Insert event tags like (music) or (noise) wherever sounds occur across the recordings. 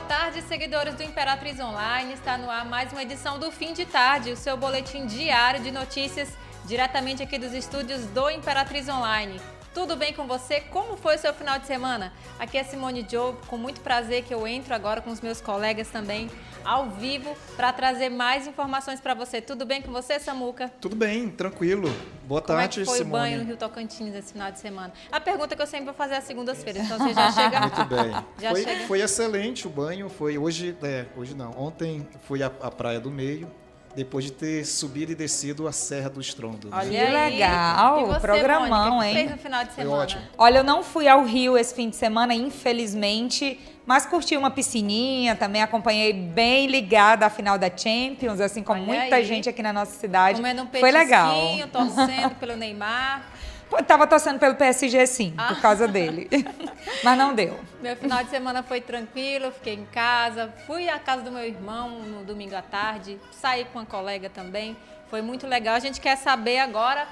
Boa tarde, seguidores do Imperatriz Online. Está no ar mais uma edição do Fim de Tarde, o seu boletim diário de notícias diretamente aqui dos estúdios do Imperatriz Online. Tudo bem com você? Como foi o seu final de semana? Aqui é Simone Joe, com muito prazer que eu entro agora com os meus colegas também ao vivo para trazer mais informações para você. Tudo bem com você, Samuca? Tudo bem, tranquilo. Boa Como tarde, é que foi Simone. o banho no Rio Tocantins esse final de semana? A pergunta que eu sempre vou fazer às segundas-feiras, então você já (laughs) chega... Muito bem. Já foi, chega. foi excelente o banho. Foi hoje, é, hoje não. Ontem fui à, à Praia do Meio, depois de ter subido e descido a Serra do Estrondo. né? Olha Que aí. legal, E você, programão, Mônica, hein? fez no final de Foi semana? ótimo. Olha, eu não fui ao Rio esse fim de semana, infelizmente, mas curti uma piscininha, também acompanhei bem ligada à final da Champions, assim como Olha muita aí. gente aqui na nossa cidade. Comendo um Foi legal. torcendo pelo Neymar. (laughs) Tava torcendo pelo PSG sim, Ah. por causa dele. (laughs) mas não deu. Meu final de semana foi tranquilo, fiquei em casa. Fui à casa do meu irmão no domingo à tarde, saí com uma colega também. Foi muito legal. A gente quer saber agora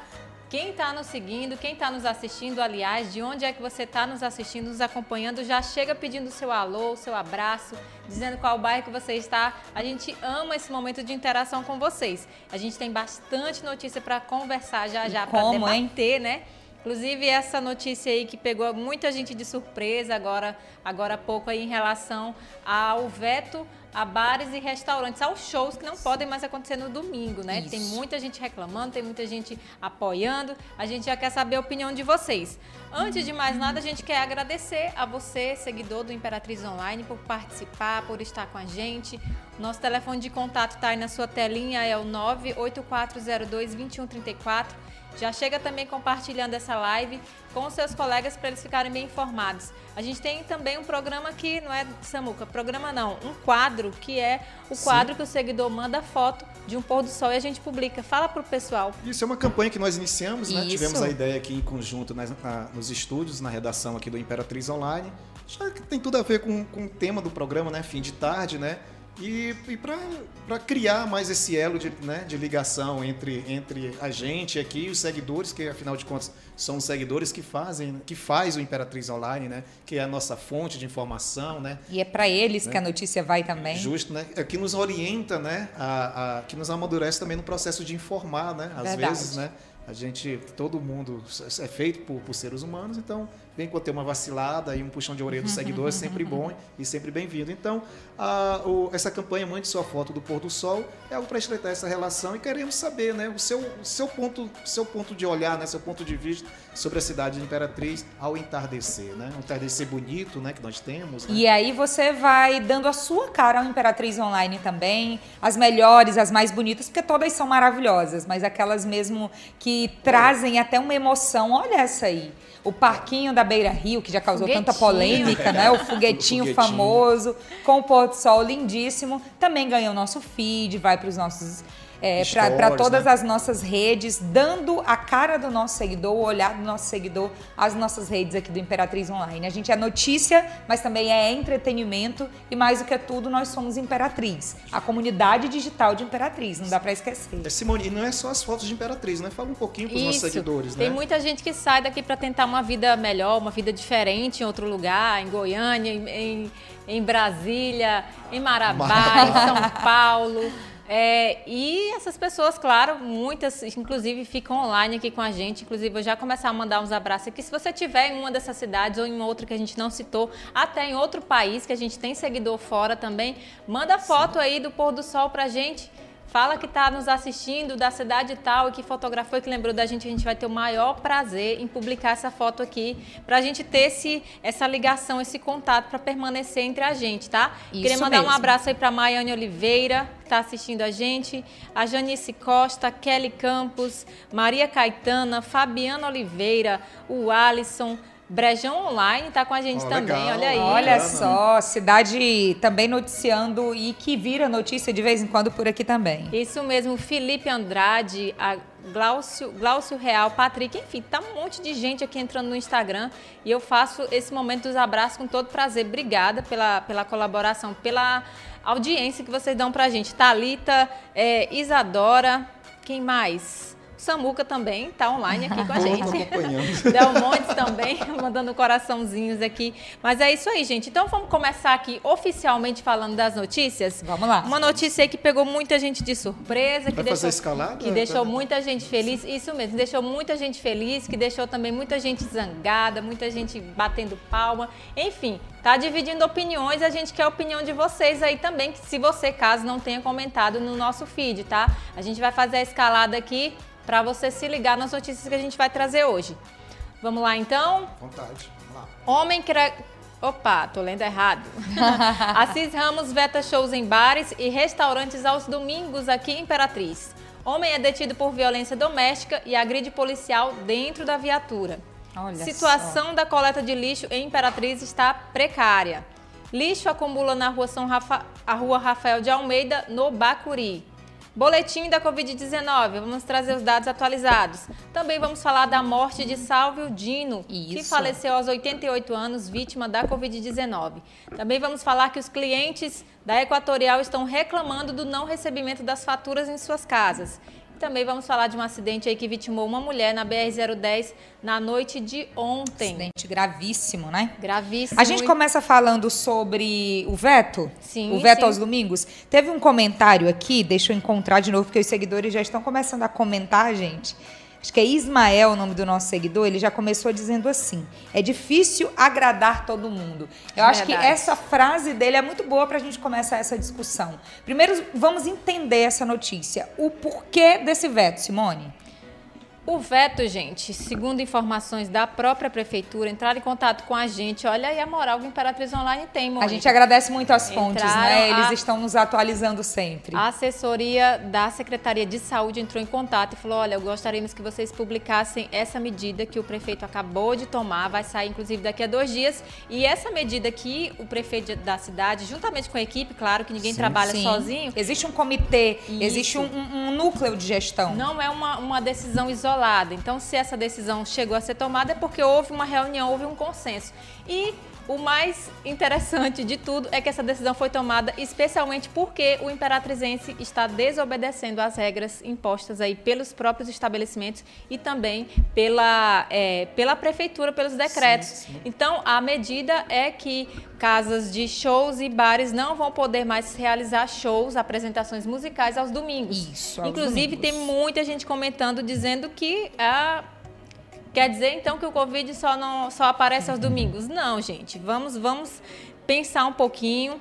quem está nos seguindo, quem está nos assistindo, aliás, de onde é que você está nos assistindo, nos acompanhando. Já chega pedindo seu alô, seu abraço, dizendo qual bairro que você está. A gente ama esse momento de interação com vocês. A gente tem bastante notícia para conversar já já, para como, hein? debater, né? Inclusive essa notícia aí que pegou muita gente de surpresa agora, agora há pouco aí em relação ao veto a bares e restaurantes, aos shows que não podem mais acontecer no domingo, né? Isso. Tem muita gente reclamando, tem muita gente apoiando. A gente já quer saber a opinião de vocês. Antes de mais nada, a gente quer agradecer a você, seguidor do Imperatriz Online, por participar, por estar com a gente. Nosso telefone de contato está aí na sua telinha, é o 98402-2134. Já chega também compartilhando essa live com os seus colegas para eles ficarem bem informados. A gente tem também um programa que não é Samuca, programa não, um quadro que é o quadro que o seguidor manda foto de um pôr do sol e a gente publica. Fala pro pessoal. Isso é uma campanha que nós iniciamos, né? Isso. Tivemos a ideia aqui em conjunto nas- na- nos estúdios, na redação aqui do Imperatriz Online. Já que tem tudo a ver com, com o tema do programa, né? Fim de tarde, né? E, e para criar mais esse elo de, né, de ligação entre, entre a gente aqui e os seguidores, que afinal de contas são os seguidores que fazem, que faz o Imperatriz Online, né? Que é a nossa fonte de informação, né? E é para eles que a notícia vai também. Justo, né? É que nos orienta, né? A, a- que nos amadurece também no processo de informar, né? Às Verdade. vezes, né? A gente, todo mundo é feito por, por seres humanos, então vem quando ter uma vacilada e um puxão de orelha do seguidor é sempre bom e sempre bem-vindo. Então, a- o- essa campanha Mande Sua Foto do Pôr do Sol é algo para estreitar essa relação e queremos saber, né? O seu, seu, ponto, seu ponto de olhar, né? Seu ponto de vista sobre a cidade de Imperatriz ao entardecer, né? Um entardecer bonito, né? Que nós temos, né? E aí você vai dando a sua cara ao Imperatriz Online também, as melhores, as mais bonitas, porque todas são maravilhosas, mas aquelas mesmo que trazem até uma emoção. Olha essa aí. O parquinho da Beira Rio, que já causou tanta polêmica, né? O foguetinho, O foguetinho. famoso, com o pôr do sol lindíssimo. Também ganhou nosso feed, vai para os nossos. Para Stories, todas né? as nossas redes, dando a cara do nosso seguidor, o olhar do nosso seguidor às nossas redes aqui do Imperatriz Online. A gente é notícia, mas também é entretenimento e mais do que tudo, nós somos Imperatriz, a comunidade digital de Imperatriz, não dá para esquecer. É, Simone, e não é só as fotos de Imperatriz, né? Fala um pouquinho para os nossos seguidores, Tem né? muita gente que sai daqui para tentar uma vida melhor, uma vida diferente em outro lugar, em Goiânia, em, em, em Brasília, em Marabá, em São Paulo. (laughs) É, e essas pessoas, claro, muitas, inclusive, ficam online aqui com a gente. Inclusive, eu já começar a mandar uns abraços aqui. Se você tiver em uma dessas cidades ou em outra que a gente não citou, até em outro país que a gente tem seguidor fora também, manda foto aí do pôr do sol pra gente. Fala que está nos assistindo da cidade tal e que fotografou e que lembrou da gente. A gente vai ter o maior prazer em publicar essa foto aqui para a gente ter esse, essa ligação, esse contato para permanecer entre a gente, tá? Isso Queria mandar um mesmo. abraço aí para Maiane Oliveira, que está assistindo a gente, a Janice Costa, Kelly Campos, Maria Caetana, Fabiana Oliveira, o Alisson. Brejão Online está com a gente Ó, também, legal. olha aí. Olha só, cidade também noticiando e que vira notícia de vez em quando por aqui também. Isso mesmo, Felipe Andrade, a Glaucio, Glaucio Real, Patrick, enfim, tá um monte de gente aqui entrando no Instagram e eu faço esse momento dos abraços com todo prazer. Obrigada pela, pela colaboração, pela audiência que vocês dão pra gente. Thalita, é, Isadora, quem mais? Samuca também está online aqui com a (laughs) gente. acompanhando. (laughs) Del Montes também, (laughs) mandando coraçãozinhos aqui. Mas é isso aí, gente. Então vamos começar aqui oficialmente falando das notícias. Vamos lá. Uma notícia aí que pegou muita gente de surpresa, que Vai deixou, escalada? que deixou muita gente feliz. Isso mesmo, deixou muita gente feliz, que deixou também muita gente zangada, muita gente batendo palma. Enfim, tá dividindo opiniões. A gente quer a opinião de vocês aí também, que se você, caso não tenha comentado no nosso feed, tá? A gente vai fazer a escalada aqui para você se ligar nas notícias que a gente vai trazer hoje. Vamos lá então? Vontade. Vamos lá. Homem que. Opa, tô lendo errado. (laughs) Assis Ramos veta shows em bares e restaurantes aos domingos aqui em Imperatriz. Homem é detido por violência doméstica e agride policial dentro da viatura. Olha Situação da coleta de lixo em Imperatriz está precária. Lixo acumula na rua, São Rafa... a rua Rafael de Almeida, no Bacuri. Boletim da Covid-19, vamos trazer os dados atualizados. Também vamos falar da morte de Salvio Dino, que Isso. faleceu aos 88 anos, vítima da Covid-19. Também vamos falar que os clientes da Equatorial estão reclamando do não recebimento das faturas em suas casas. Também vamos falar de um acidente aí que vitimou uma mulher na BR-010 na noite de ontem. Acidente gravíssimo, né? Gravíssimo. A gente começa falando sobre o veto. Sim, O veto sim. aos domingos. Teve um comentário aqui, deixa eu encontrar de novo, porque os seguidores já estão começando a comentar, gente. Acho que é Ismael o nome do nosso seguidor. Ele já começou dizendo assim: é difícil agradar todo mundo. Eu acho que essa frase dele é muito boa para a gente começar essa discussão. Primeiro, vamos entender essa notícia. O porquê desse veto, Simone? O veto, gente, segundo informações da própria prefeitura, entrar em contato com a gente. Olha aí a moral que o Imperatriz Online tem, Mônica. A gente agradece muito as fontes, Entraram né? Eles a- estão nos atualizando sempre. A assessoria da Secretaria de Saúde entrou em contato e falou: olha, gostaríamos que vocês publicassem essa medida que o prefeito acabou de tomar, vai sair inclusive daqui a dois dias. E essa medida que o prefeito da cidade, juntamente com a equipe, claro que ninguém Sim. trabalha Sim. sozinho, Existe um comitê, Isso. existe um, um- um núcleo de gestão. Não é uma, uma decisão isolada. Então, se essa decisão chegou a ser tomada, é porque houve uma reunião, houve um consenso. E o mais interessante de tudo é que essa decisão foi tomada especialmente porque o imperatrizense está desobedecendo às regras impostas aí pelos próprios estabelecimentos e também pela, é, pela prefeitura, pelos decretos. Sim, sim. Então, a medida é que casas de shows e bares não vão poder mais realizar shows, apresentações musicais aos domingos. Isso, aos Inclusive, domingos. tem muita gente comentando dizendo que ah, quer dizer então que o Covid só, não, só aparece aos domingos. Não, gente. Vamos, vamos pensar um pouquinho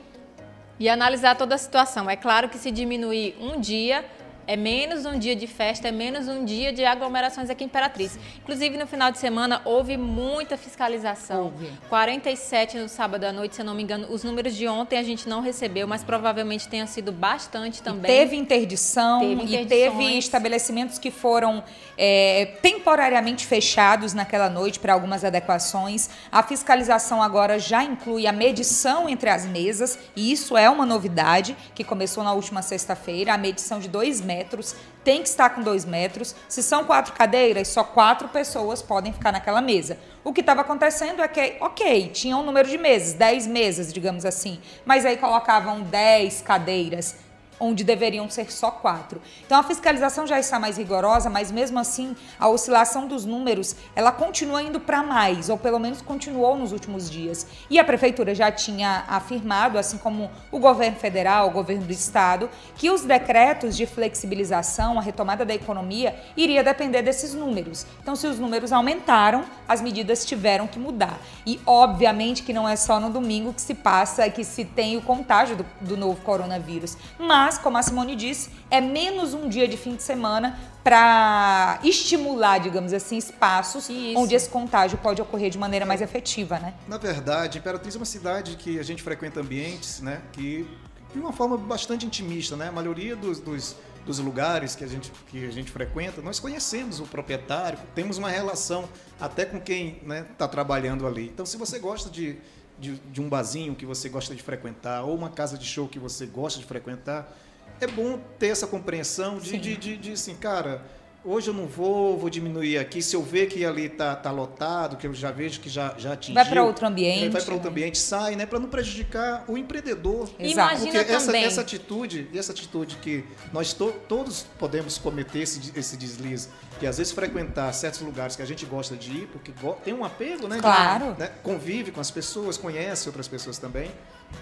e analisar toda a situação. É claro que se diminuir um dia, é menos um dia de festa, é menos um dia de aglomerações aqui em Imperatriz. Inclusive, no final de semana, houve muita fiscalização. Houve. 47 no sábado à noite, se eu não me engano. Os números de ontem a gente não recebeu, mas provavelmente tenha sido bastante também. Teve interdição Teve e teve estabelecimentos que foram é, temporariamente fechados naquela noite para algumas adequações. A fiscalização agora já inclui a medição entre as mesas, e isso é uma novidade que começou na última sexta-feira. A medição de dois metros tem que estar com dois metros. Se são quatro cadeiras, só quatro pessoas podem ficar naquela mesa. O que estava acontecendo é que, ok, tinha um número de mesas, 10 mesas, digamos assim, mas aí colocavam 10 cadeiras onde deveriam ser só quatro. Então a fiscalização já está mais rigorosa, mas mesmo assim a oscilação dos números ela continua indo para mais, ou pelo menos continuou nos últimos dias. E a prefeitura já tinha afirmado, assim como o governo federal, o governo do estado, que os decretos de flexibilização, a retomada da economia, iria depender desses números. Então se os números aumentaram, as medidas tiveram que mudar. E obviamente que não é só no domingo que se passa, que se tem o contágio do, do novo coronavírus, mas mas, como a Simone disse, é menos um dia de fim de semana para estimular, digamos assim, espaços Isso. onde esse contágio pode ocorrer de maneira mais efetiva, né? Na verdade, Imperatriz é uma cidade que a gente frequenta ambientes, né, que de uma forma bastante intimista, né? A maioria dos, dos, dos lugares que a, gente, que a gente frequenta, nós conhecemos o proprietário, temos uma relação até com quem está trabalhando ali. Então, se você gosta de, de, de um barzinho que você gosta de frequentar, ou uma casa de show que você gosta de frequentar, é bom ter essa compreensão de, Sim. de, de, de assim, cara, hoje eu não vou, vou diminuir aqui. Se eu ver que ali tá, tá lotado, que eu já vejo que já, já atingiu. Vai para outro ambiente. Vai para outro ambiente, sai, né? Para não prejudicar o empreendedor. Exato. Imagina Porque essa, também. essa atitude, essa atitude que nós to, todos podemos cometer esse, esse deslize, que às vezes frequentar certos lugares que a gente gosta de ir, porque tem um apego, né? de- Claro. né, Convive com as pessoas, conhece outras pessoas também.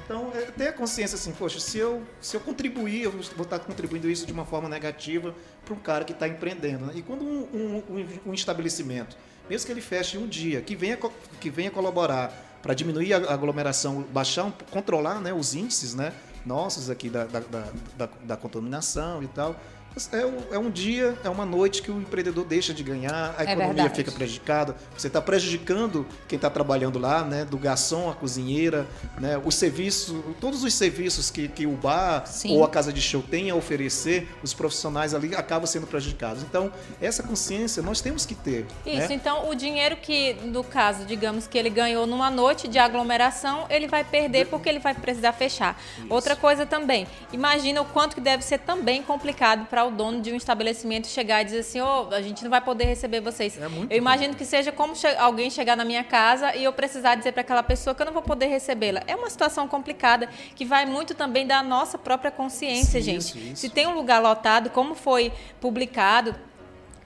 Então, é, ter a consciência assim, poxa, se eu, se eu contribuir, eu vou estar contribuindo isso de uma forma negativa para um cara que está empreendendo. né? E quando um, um- um- estabelecimento, mesmo que ele feche um dia, que venha, que venha colaborar para diminuir a aglomeração, baixar, controlar né, os índices né, nossos aqui da, da, da- da contaminação e tal. É, um- é um dia, é uma noite que o empreendedor deixa de ganhar, a É economia verdade. fica prejudicada. Você está prejudicando quem está trabalhando lá, né? Do garçom, a cozinheira, né? O serviço, todos os serviços que, que o bar Sim. ou a casa de show tem a oferecer, os profissionais ali acabam sendo prejudicados. Então, essa consciência nós temos que ter. Isso, né? então o dinheiro que, no caso, digamos que ele ganhou numa noite de aglomeração, ele vai perder porque ele vai precisar fechar. Outra coisa também, imagina o quanto que deve ser também complicado para o dono de um estabelecimento chegar e dizer assim, ô, a gente não vai poder receber vocês. É muito eu imagino que seja como che- alguém chegar na minha casa e eu precisar dizer para aquela pessoa que eu não vou poder recebê-la. É uma situação complicada que vai muito também da nossa própria consciência, Isso, gente. isso. Se tem um lugar lotado, como foi publicado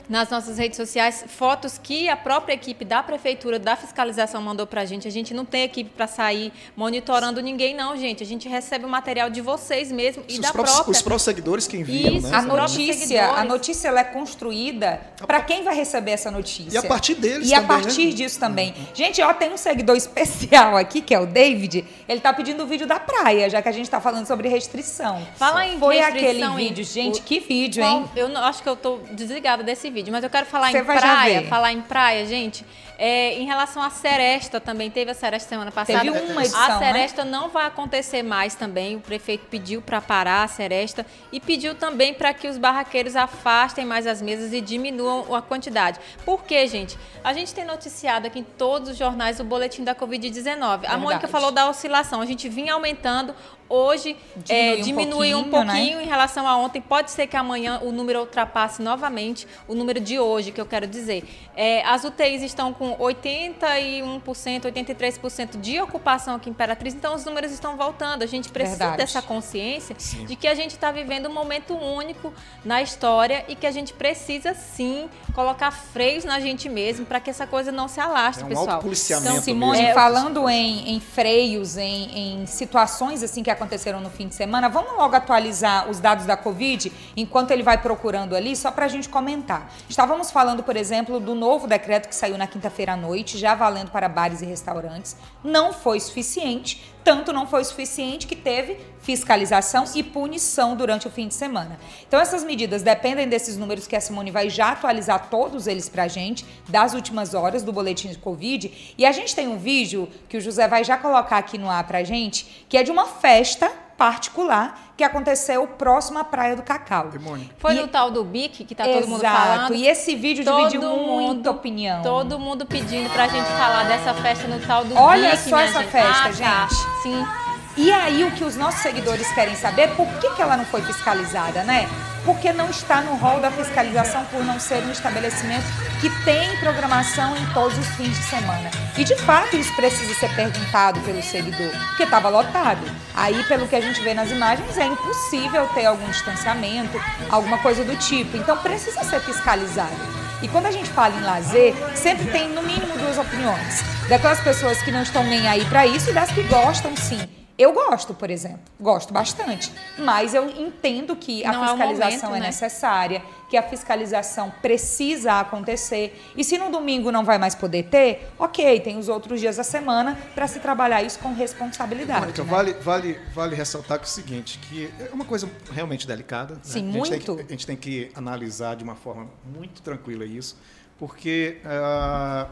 nas nossas redes sociais, fotos que a própria equipe da prefeitura, da fiscalização mandou pra gente. A gente não tem equipe para sair monitorando ninguém, não, gente. A gente recebe o material de vocês mesmo e os, da próprios, própria. os próprios seguidores que enviam, Isso, né? A notícia, a notícia ela é construída para quem vai receber essa notícia. E a partir deles E a também, partir né? disso também. Gente, ó, tem um seguidor (laughs) especial aqui, que é o David. Ele tá pedindo o vídeo da praia, já que a gente tá falando sobre restrição. Fala em Foi restrição aquele vídeo, gente, o- que vídeo, hein? Eu não- acho que eu tô desligada desse vídeo, mas eu quero falar Você em praia. Falar em praia, gente. É, em relação à Seresta também, teve a Seresta semana passada. Teve uma edição, A né? Seresta não vai acontecer mais também. O prefeito pediu para parar a Seresta e pediu também para que os barraqueiros afastem mais as mesas e diminuam a quantidade. Por quê, gente? A gente tem noticiado aqui em todos os jornais o boletim da Covid-19. A Mônica falou da oscilação. A gente vinha aumentando. Hoje é, Diminui um diminui um pouquinho, né? pouquinho em relação a ontem. Pode ser que amanhã o número ultrapasse novamente o número de hoje, que eu quero dizer. É, as UTIs estão com 81%, 83% de ocupação aqui em Imperatriz, então os números estão voltando. A gente precisa Verdade. dessa consciência Sim. de que a gente está vivendo um momento único na história e que a gente precisa sim colocar freios na gente mesmo para que essa coisa não se alastre, É um pessoal. Então, Simone, mesmo. falando em, em freios, em, em situações assim que aconteceram no fim de semana, vamos logo atualizar os dados da Covid enquanto ele vai procurando ali, só para a gente comentar. Estávamos falando, por exemplo, do novo decreto que saiu na quinta-feira à noite, já valendo para bares e restaurantes. Não foi suficiente, tanto não foi suficiente que teve fiscalização e punição durante o fim de semana. Então essas medidas dependem desses números que a Simone vai já atualizar todos eles pra gente das últimas horas do boletim de Covid. E a gente tem um vídeo que o José vai já colocar aqui no ar pra gente, que é de uma festa particular que aconteceu próximo à Praia do Cacau. Foi E- no tal do BIC que tá todo mundo Exato. falando. E esse vídeo Todo dividiu mundo- muita opinião. Todo mundo pedindo pra gente falar dessa festa no tal do Olha Geek, só minha essa gente. festa, Ah, tá. gente. Sim. E aí o que os nossos seguidores querem saber é por que, que ela não foi fiscalizada, né? Porque não está no rol da fiscalização por não ser um estabelecimento que tem programação em todos os fins de semana. E de fato isso precisa ser perguntado pelo seguidor, porque estava lotado. Aí, pelo que a gente vê nas imagens, é impossível ter algum distanciamento, alguma coisa do tipo. Então precisa ser fiscalizado. E quando a gente fala em lazer, sempre tem no mínimo duas opiniões. Daquelas pessoas que não estão nem aí para isso e das que gostam sim. Eu gosto, por exemplo, gosto bastante, mas eu entendo que a Não é fiscalização momento, é né? necessária, que a fiscalização precisa acontecer. E se no domingo não vai mais poder ter, ok, tem os outros dias da semana para se trabalhar isso com responsabilidade. Mônica, né? vale, vale, vale ressaltar que é o seguinte, que é uma coisa realmente delicada. né? Sim, a gente Tem muito. que, a gente tem que analisar de uma forma muito tranquila isso, porque, ah,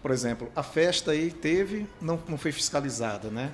por exemplo, a festa aí teve, não, não foi fiscalizada, né?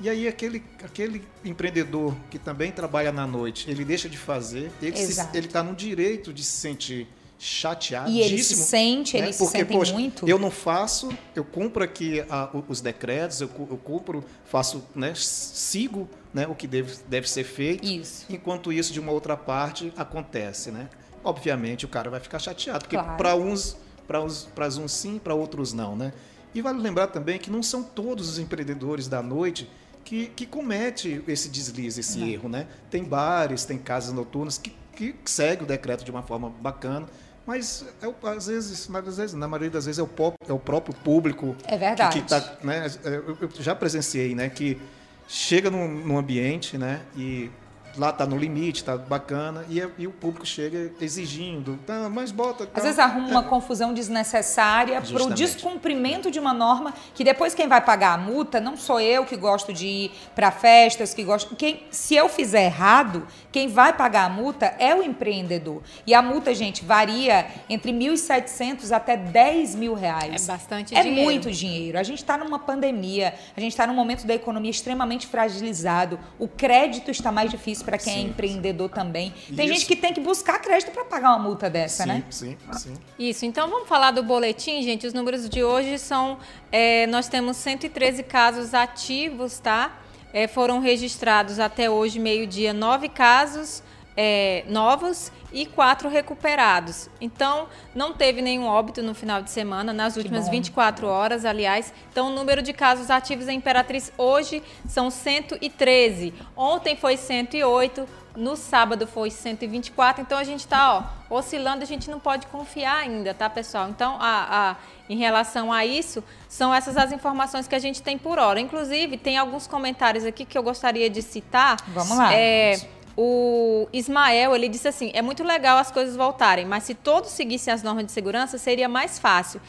E aí aquele, aquele empreendedor que também trabalha na noite, ele deixa de fazer, ele ele está no direito de se sentir chateado. E ele se sente, eles se Porque, poxa, muito. Eu não faço, eu cumpro aqui o- os decretos, eu, eu cumpro, faço, né, sigo né, o que deve, deve ser feito. Isso. Enquanto isso, de uma outra parte, acontece, né? obviamente o cara vai ficar chateado, porque Claro. para uns, para uns, para uns sim, para outros não, né? E vale lembrar também que não são todos os empreendedores da noite que, que comete esse deslize, esse erro, né? Tem bares, tem casas noturnas que, que segue o decreto de uma forma bacana, mas é, o- às vezes, às vezes, na maioria das vezes é o, pó- é o próprio público É verdade. que, que tá, né? Eu, eu já presenciei, né? Que chega num, num ambiente, né? E lá tá no limite, tá bacana, e, é- e o público chega exigindo, tá, mas bota. Às vezes arruma uma confusão desnecessária para o descumprimento de uma norma que depois quem vai pagar a multa não sou eu que gosto de ir para festas, que gosto. Quem, se eu fizer errado, quem vai pagar a multa é o empreendedor. E a multa, gente, varia entre 1.700 até 10 mil reais. É bastante É dinheiro. muito dinheiro. A gente está numa pandemia, a gente está num momento da economia extremamente fragilizado. O crédito está mais difícil para quem é Sim. empreendedor também. Tem Isso. gente que tem que buscar crédito para pagar uma multa dessa, sim, né? sim, sim. Isso, então vamos falar do boletim, gente. Os números de hoje são. é, nós temos 113 casos ativos, tá? É, foram registrados até hoje, meio-dia, nove casos é, novos e quatro recuperados. Então, não teve nenhum óbito no final de semana, nas últimas bom. 24 horas, aliás. Então, o número de casos ativos em Imperatriz hoje são 113. Ontem foi 108. No sábado foi 124, então a gente está oscilando, a gente não pode confiar ainda, tá, pessoal? Então, a, a- em relação a isso, são essas as informações que a gente tem por hora. Inclusive, tem alguns comentários aqui que eu gostaria de citar. Vamos lá. É, o Ismael, ele disse assim, é muito legal as coisas voltarem, mas se todos seguissem as normas de segurança, seria mais fácil.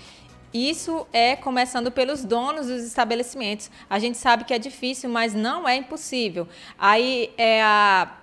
Isso é começando pelos donos dos estabelecimentos. A gente sabe que é difícil, mas não é impossível. Aí é a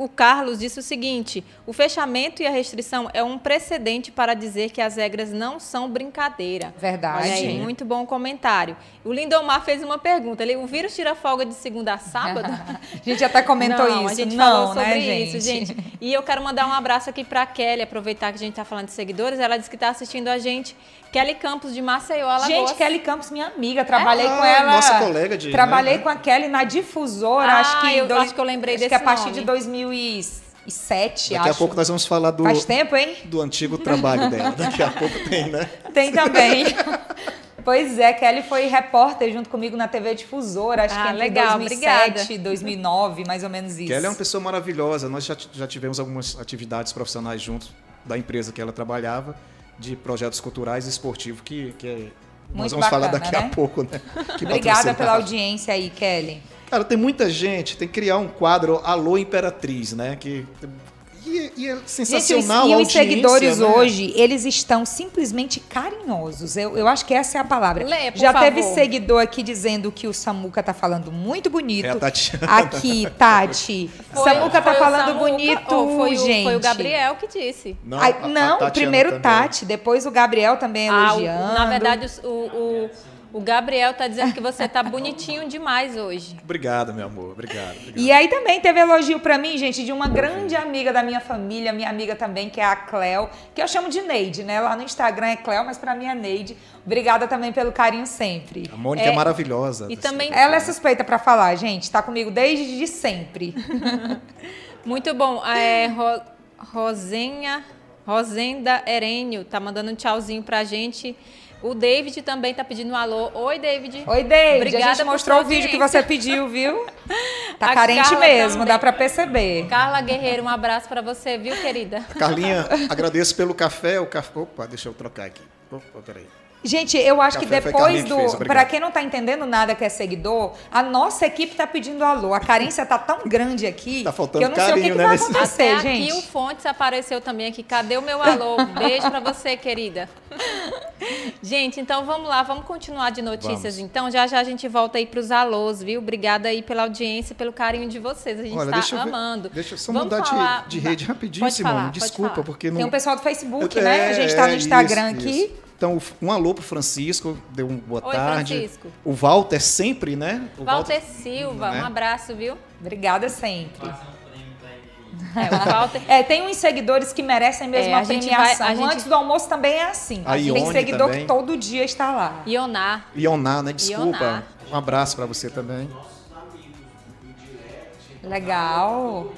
o Carlos disse o seguinte: o fechamento e a restrição é um precedente para dizer que as regras não são brincadeira. Verdade. Olha aí, muito bom comentário. O Lindomar fez uma pergunta: ele, o vírus tira folga de segunda a sábado? (laughs) A gente até comentou não, isso. A gente não, falou sobre né, isso, gente. E eu quero mandar um abraço aqui para Kelly, aproveitar que a gente está falando de seguidores. Ela disse que está assistindo a gente. Kelly Campos de Maceió, Alagoas. Gente, Kelly Campos, minha amiga, trabalhei Ah, com ela. nossa colega de- Trabalhei né? com a Kelly na difusora, Ah, acho que em eu acho que eu lembrei acho que desse a partir nome. de 2007, Daqui acho. a pouco nós vamos falar do, Faz tempo, hein? do antigo trabalho dela. (laughs) Daqui a pouco tem, né? Tem também. Pois é, Kelly foi repórter junto comigo na TV Difusora, acho Ah, que entre legal, 2007 e 2009, mais ou menos isso. Kelly é uma pessoa maravilhosa. Nós já, já tivemos algumas atividades profissionais juntos da empresa que ela trabalhava, de projetos culturais e esportivos, que, que é- nós vamos falar bacana, daqui a né? pouco, né? (laughs) Que Obrigada pela audiência aí, Kelly. Cara, tem muita gente, tem que criar um quadro Alô Imperatriz, né? Que, e, e é Gente, sensacional e a os seguidores né? hoje, eles estão simplesmente carinhosos. Eu, eu acho que essa é a palavra. Lê, por Já teve favor. seguidor aqui dizendo que o Samuca tá falando muito bonito. É a Tatiana. Aqui, Tati. (laughs) Foi- Samuca tá foi o falando Samuca, bonito, foi o, gente. Foi o Gabriel que disse. Não, a- a não, Tatiana primeiro também. Tati, depois o Gabriel também Ah, o- elogiando. na verdade, o, o, o Gabriel tá dizendo que você tá bonitinho demais hoje. Obrigado, meu amor. Obrigado. obrigado. E aí também teve elogio pra mim, gente, de uma grande amiga da minha família, minha amiga também, que é a Cleo, que eu chamo de Neide, né? Lá no Instagram é Cleo, mas pra mim é Neide. Obrigada também pelo carinho sempre. A Mônica é, É, maravilhosa. e também- Ela é suspeita pra falar, gente. Tá comigo desde de sempre. (laughs) Muito bom. É, Ro, Rosenha, Rosenda Herênio tá mandando um tchauzinho pra gente. O David também tá pedindo um alô. Oi, David. Oi, David. Obrigada a gente mostrou o vídeo que você pediu, viu? (laughs) Tá A carente Carla mesmo, também. dá pra perceber. Carla Guerreiro, um abraço pra você, viu, querida? Carlinha, agradeço pelo café. O café. Opa, deixa eu trocar aqui. Opa, peraí. Gente, eu acho que Café foi depois que do. Pra quem não tá entendendo nada que é seguidor, a nossa equipe tá pedindo alô. A carência tá tão grande aqui Tá faltando que eu não sei o que, carinho, que né, vai nesse- acontecer, Até gente. aqui o Fontes apareceu também aqui. Cadê o meu alô? (laughs) Beijo pra você, querida. Gente, então vamos lá, vamos continuar de notícias. Vamos. Então, já já a gente volta aí pros alôs, viu? Obrigada aí pela audiência, pelo carinho de vocês. A gente Olha, tá deixa eu ver- amando. Deixa eu só Vamos mudar de- falar- de, rede rapidinho, Pode Simone. falar, pode Desculpa, falar. porque não. Tem um pessoal do Facebook, né? A gente tá no é, Instagram isso, aqui. isso. Então, um alô pro Francisco, deu um boa Oi, tarde. Francisco. O Walter sempre, né? O Walter Silva, né? um abraço, viu? Obrigada sempre. É, o Walter. É, tem uns seguidores que merecem mesmo É, a, a gente premiação. vai- a gente- Antes do almoço também é assim. A tem seguidor também. que todo dia está lá. Ioná. Ioná, né? Desculpa. Ioná. Um abraço pra você também. Legal.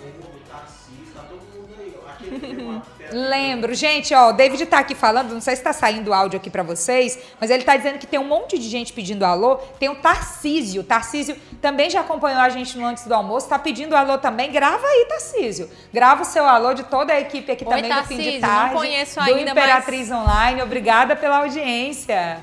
Lembro, gente, ó, o David tá aqui falando, não sei se tá saindo o áudio aqui para vocês, mas ele tá dizendo que tem um monte de gente pedindo alô. Tem o Tarcísio. Tarcísio também já acompanhou a gente no antes do almoço, tá pedindo alô também. Grava aí, Tarcísio. Grava o seu alô de toda a equipe aqui Oi, também Tarcísio, do Fim de Tarde. Não conheço do ainda, Imperatriz mas... Online. Obrigada pela audiência.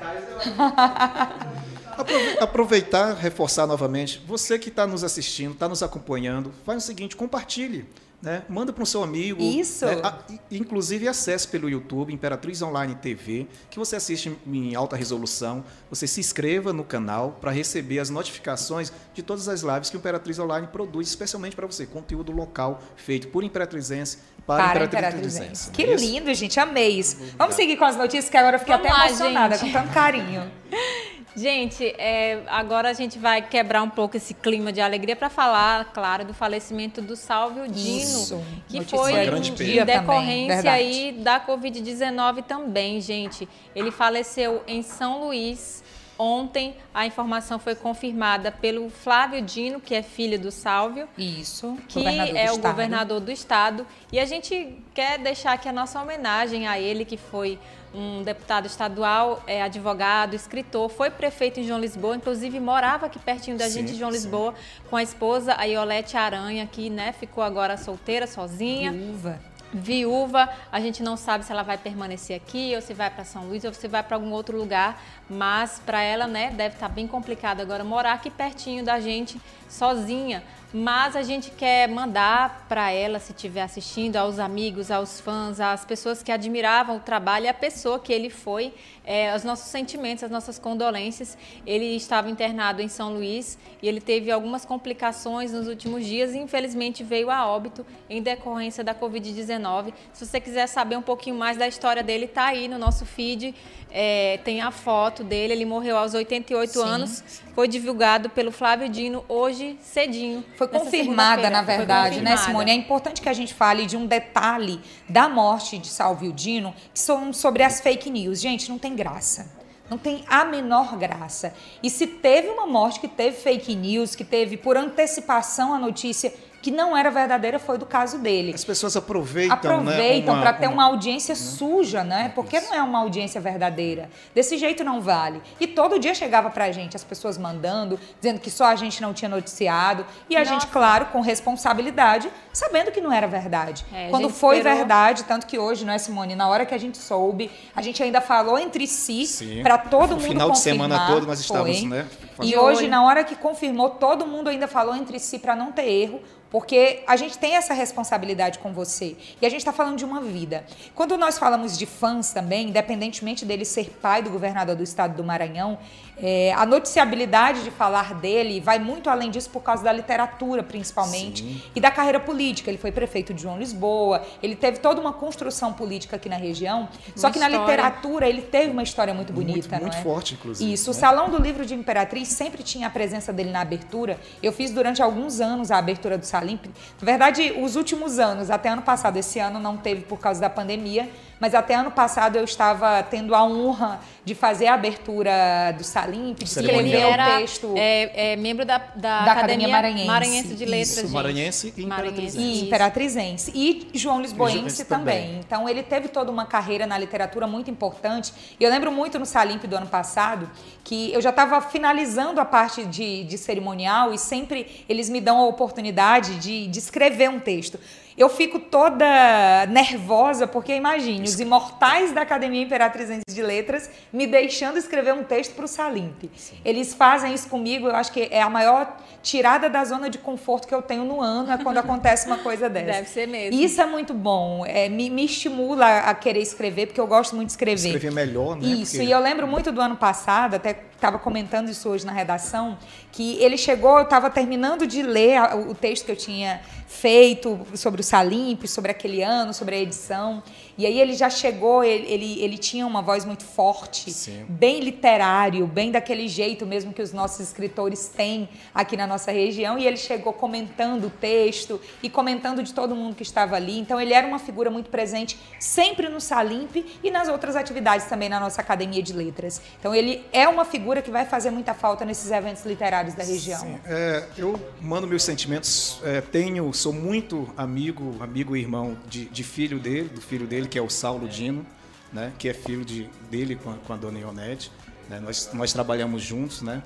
Aproveitar, reforçar novamente, você que está nos assistindo, está nos acompanhando, faz o seguinte, compartilhe. Né? Manda para o seu amigo. Isso. Né? A, inclusive acesse pelo YouTube, Imperatriz Online TV, que você assiste em alta resolução. Você se inscreva no canal para receber as notificações de todas as lives que o Imperatriz Online produz, especialmente para você. Conteúdo local feito por Imperatrizense para, para Imperatrizense. Que é lindo, gente. Amei isso. Vamos seguir com as notícias que agora eu fiquei Vamos até lá, emocionada, gente. com tanto carinho. (laughs) Gente, é, agora a gente vai quebrar um pouco esse clima de alegria para falar, claro, do falecimento do Salvio Dino, Isso. que Notícia foi em, em decorrência aí da Covid-19 também, gente. Ele faleceu em São Luís. Ontem a informação foi confirmada pelo Flávio Dino, que é filho do Salvio. Isso, que é o governador do estado. E a gente quer deixar aqui a nossa homenagem a ele, que foi um deputado estadual, é, advogado, escritor, foi prefeito em João Lisboa, inclusive morava aqui pertinho da sim, gente em João sim. Lisboa, com a esposa, a Iolete Aranha, que né, ficou agora solteira, sozinha. Viúva. Viúva, a gente não sabe se ela vai permanecer aqui ou se vai para São Luís ou se vai para algum outro lugar, mas para ela, né, deve estar tá bem complicado agora morar aqui pertinho da gente, sozinha. Mas a gente quer mandar para ela, se estiver assistindo, aos amigos, aos fãs, às pessoas que admiravam o trabalho e a pessoa que ele foi, é, os nossos sentimentos, as nossas condolências. Ele estava internado em São Luís e ele teve algumas complicações nos últimos dias e infelizmente veio a óbito em decorrência da Covid-19. Se você quiser saber um pouquinho mais da história dele, está aí no nosso feed. É, tem a foto dele, ele morreu aos 88 Sim. anos, foi divulgado pelo Flávio Dino hoje cedinho. Foi confirmada, na verdade, confirmada. né, Simone? É importante que a gente fale de um detalhe da morte de Salvio Dino, que são sobre as fake news. Gente, não tem graça. Não tem a menor graça. E se teve uma morte que teve fake news, que teve por antecipação a notícia que não era verdadeira foi do caso dele. As pessoas aproveitam, né, aproveitam né, para ter uma, audiência né? suja, né? Porque Isso. não é uma audiência verdadeira. Desse jeito não vale. E todo dia chegava para a gente as pessoas mandando, dizendo que só a gente não tinha noticiado e a Nossa. gente, claro, com responsabilidade, sabendo que não era verdade. É, Quando foi esperou... verdade, tanto que hoje, não é Simone, na hora que a gente soube, a gente ainda falou entre si para todo mundo final confirmar. de semana todo nós estávamos, foi. né? E hoje, na hora que confirmou, todo mundo ainda falou entre si para não ter erro. Porque a gente tem essa responsabilidade com você. E a gente está falando de uma vida. Quando nós falamos de fãs também, independentemente dele ser pai do governador do estado do Maranhão, é, a noticiabilidade de falar dele vai muito além disso por causa da literatura, principalmente, Sim. e da carreira política. Ele foi prefeito de João Lisboa, ele teve toda uma construção política aqui na região. Uma só que história. na literatura ele teve uma história muito bonita, muito, muito é? forte, inclusive. Isso. Né? O Salão do Livro de Imperatriz sempre tinha a presença dele na abertura. Eu fiz durante alguns anos a abertura do Salimp. Na verdade, os últimos anos, até ano passado, esse ano não teve por causa da pandemia mas até ano passado eu estava tendo a honra de fazer a abertura do Salim, de escrever o texto. É, é membro da, da, da Academia, Academia Maranhense. Maranhense. de Letras. Isso, Maranhense e Imperatrizense. E Imperatrizense. E João Lisboense também. também. Então ele teve toda uma carreira na literatura muito importante. E eu lembro muito no Salimp do ano passado que eu já estava finalizando a parte de, de cerimonial e sempre eles me dão a oportunidade de, de escrever um texto eu fico toda nervosa, porque imagine, os imortais da Academia Imperatrizense de Letras me deixando escrever um texto para o Salimp. Eles fazem isso comigo, eu acho que é a maior tirada da zona de conforto que eu tenho no ano, é quando (laughs) acontece uma coisa dessa. Deve ser mesmo. Isso é muito bom, é, me, me, estimula a querer escrever, porque eu gosto muito de escrever. Escrever melhor, né? Isso, porque... e eu lembro muito do ano passado, até estava comentando isso hoje na redação, que ele chegou, eu estava terminando de ler o texto que eu tinha feito sobre o Salimp, sobre aquele ano, sobre a edição. E aí ele já chegou, ele, ele, ele tinha uma voz muito forte, Sim. bem literário, bem daquele jeito mesmo que os nossos escritores têm aqui na nossa região. E ele chegou comentando o texto e comentando de todo mundo que estava ali. Então ele era uma figura muito presente sempre no Salimp e nas outras atividades também na nossa Academia de Letras. Então ele é uma figura que vai fazer muita falta nesses eventos literários da região. Sim, é, eu mando meus sentimentos. é, tenho, sou muito amigo, amigo e irmão de, de filho dele, do filho dele, que é o Saulo Dino, né, que é filho de, dele com a, com a dona Ionete. Né, nós, nós trabalhamos juntos, né?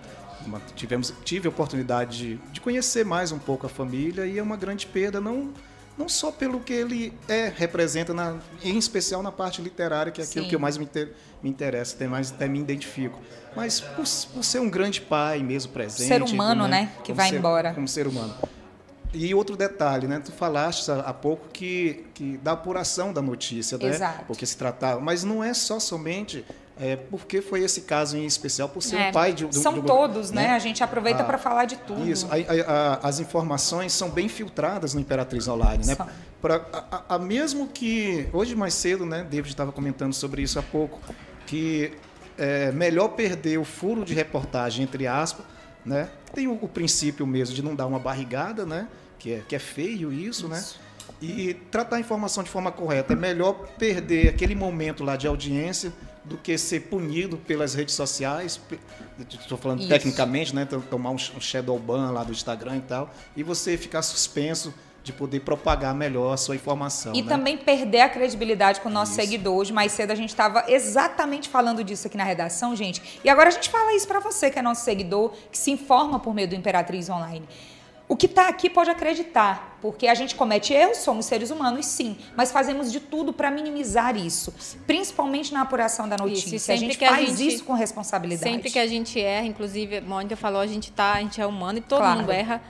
uma- tivemos, tive a oportunidade de, de conhecer mais um pouco a família e é uma grande perda, não, não só pelo que ele é, representa, na, em especial na parte literária, que é aquilo Sim. que eu mais me, inter- me interessa, tem mais até me identifico. Mas por, por ser um grande pai mesmo presente. Ser humano, né, que como vai ser- embora. Como ser humano. E outro detalhe, né? Tu falaste há pouco que, que da apuração da notícia, né? Exato. Porque se tratava. Mas não é só somente é, porque foi esse caso em especial, por ser É. o pai de, do, São do- todos, né? A gente aproveita Ah, para falar de tudo. Isso. A- a- a- as informações são bem filtradas no Imperatriz Online, né? Pra, a- mesmo que hoje mais cedo, né? David estava comentando sobre isso há pouco, que é melhor perder o furo de reportagem entre aspas, né? Tem o, o princípio mesmo de não dar uma barrigada, né? Que é, que é feio isso, né? E tratar a informação de forma correta. É melhor perder aquele momento lá de audiência do que ser punido pelas redes sociais. Estou falando Isso. tecnicamente, né? T- Tomar um sh- shadow ban lá do Instagram e tal. E você ficar suspenso de poder propagar melhor a sua informação. E né? também perder a credibilidade com o nosso Isso. seguidor. Hoje, mais cedo, a gente estava exatamente falando disso aqui na redação, gente. E agora a gente fala isso para você, que é nosso seguidor, que se informa por meio do Imperatriz Online. O que está aqui pode acreditar, porque a gente comete erros, somos seres humanos, sim, mas fazemos de tudo para minimizar isso, principalmente na apuração da notícia. sempre a gente que a faz gente- isso com responsabilidade. Sempre que a gente erra, inclusive, a Mônica falou, a gente tá, a gente é humano e todo Claro. mundo erra.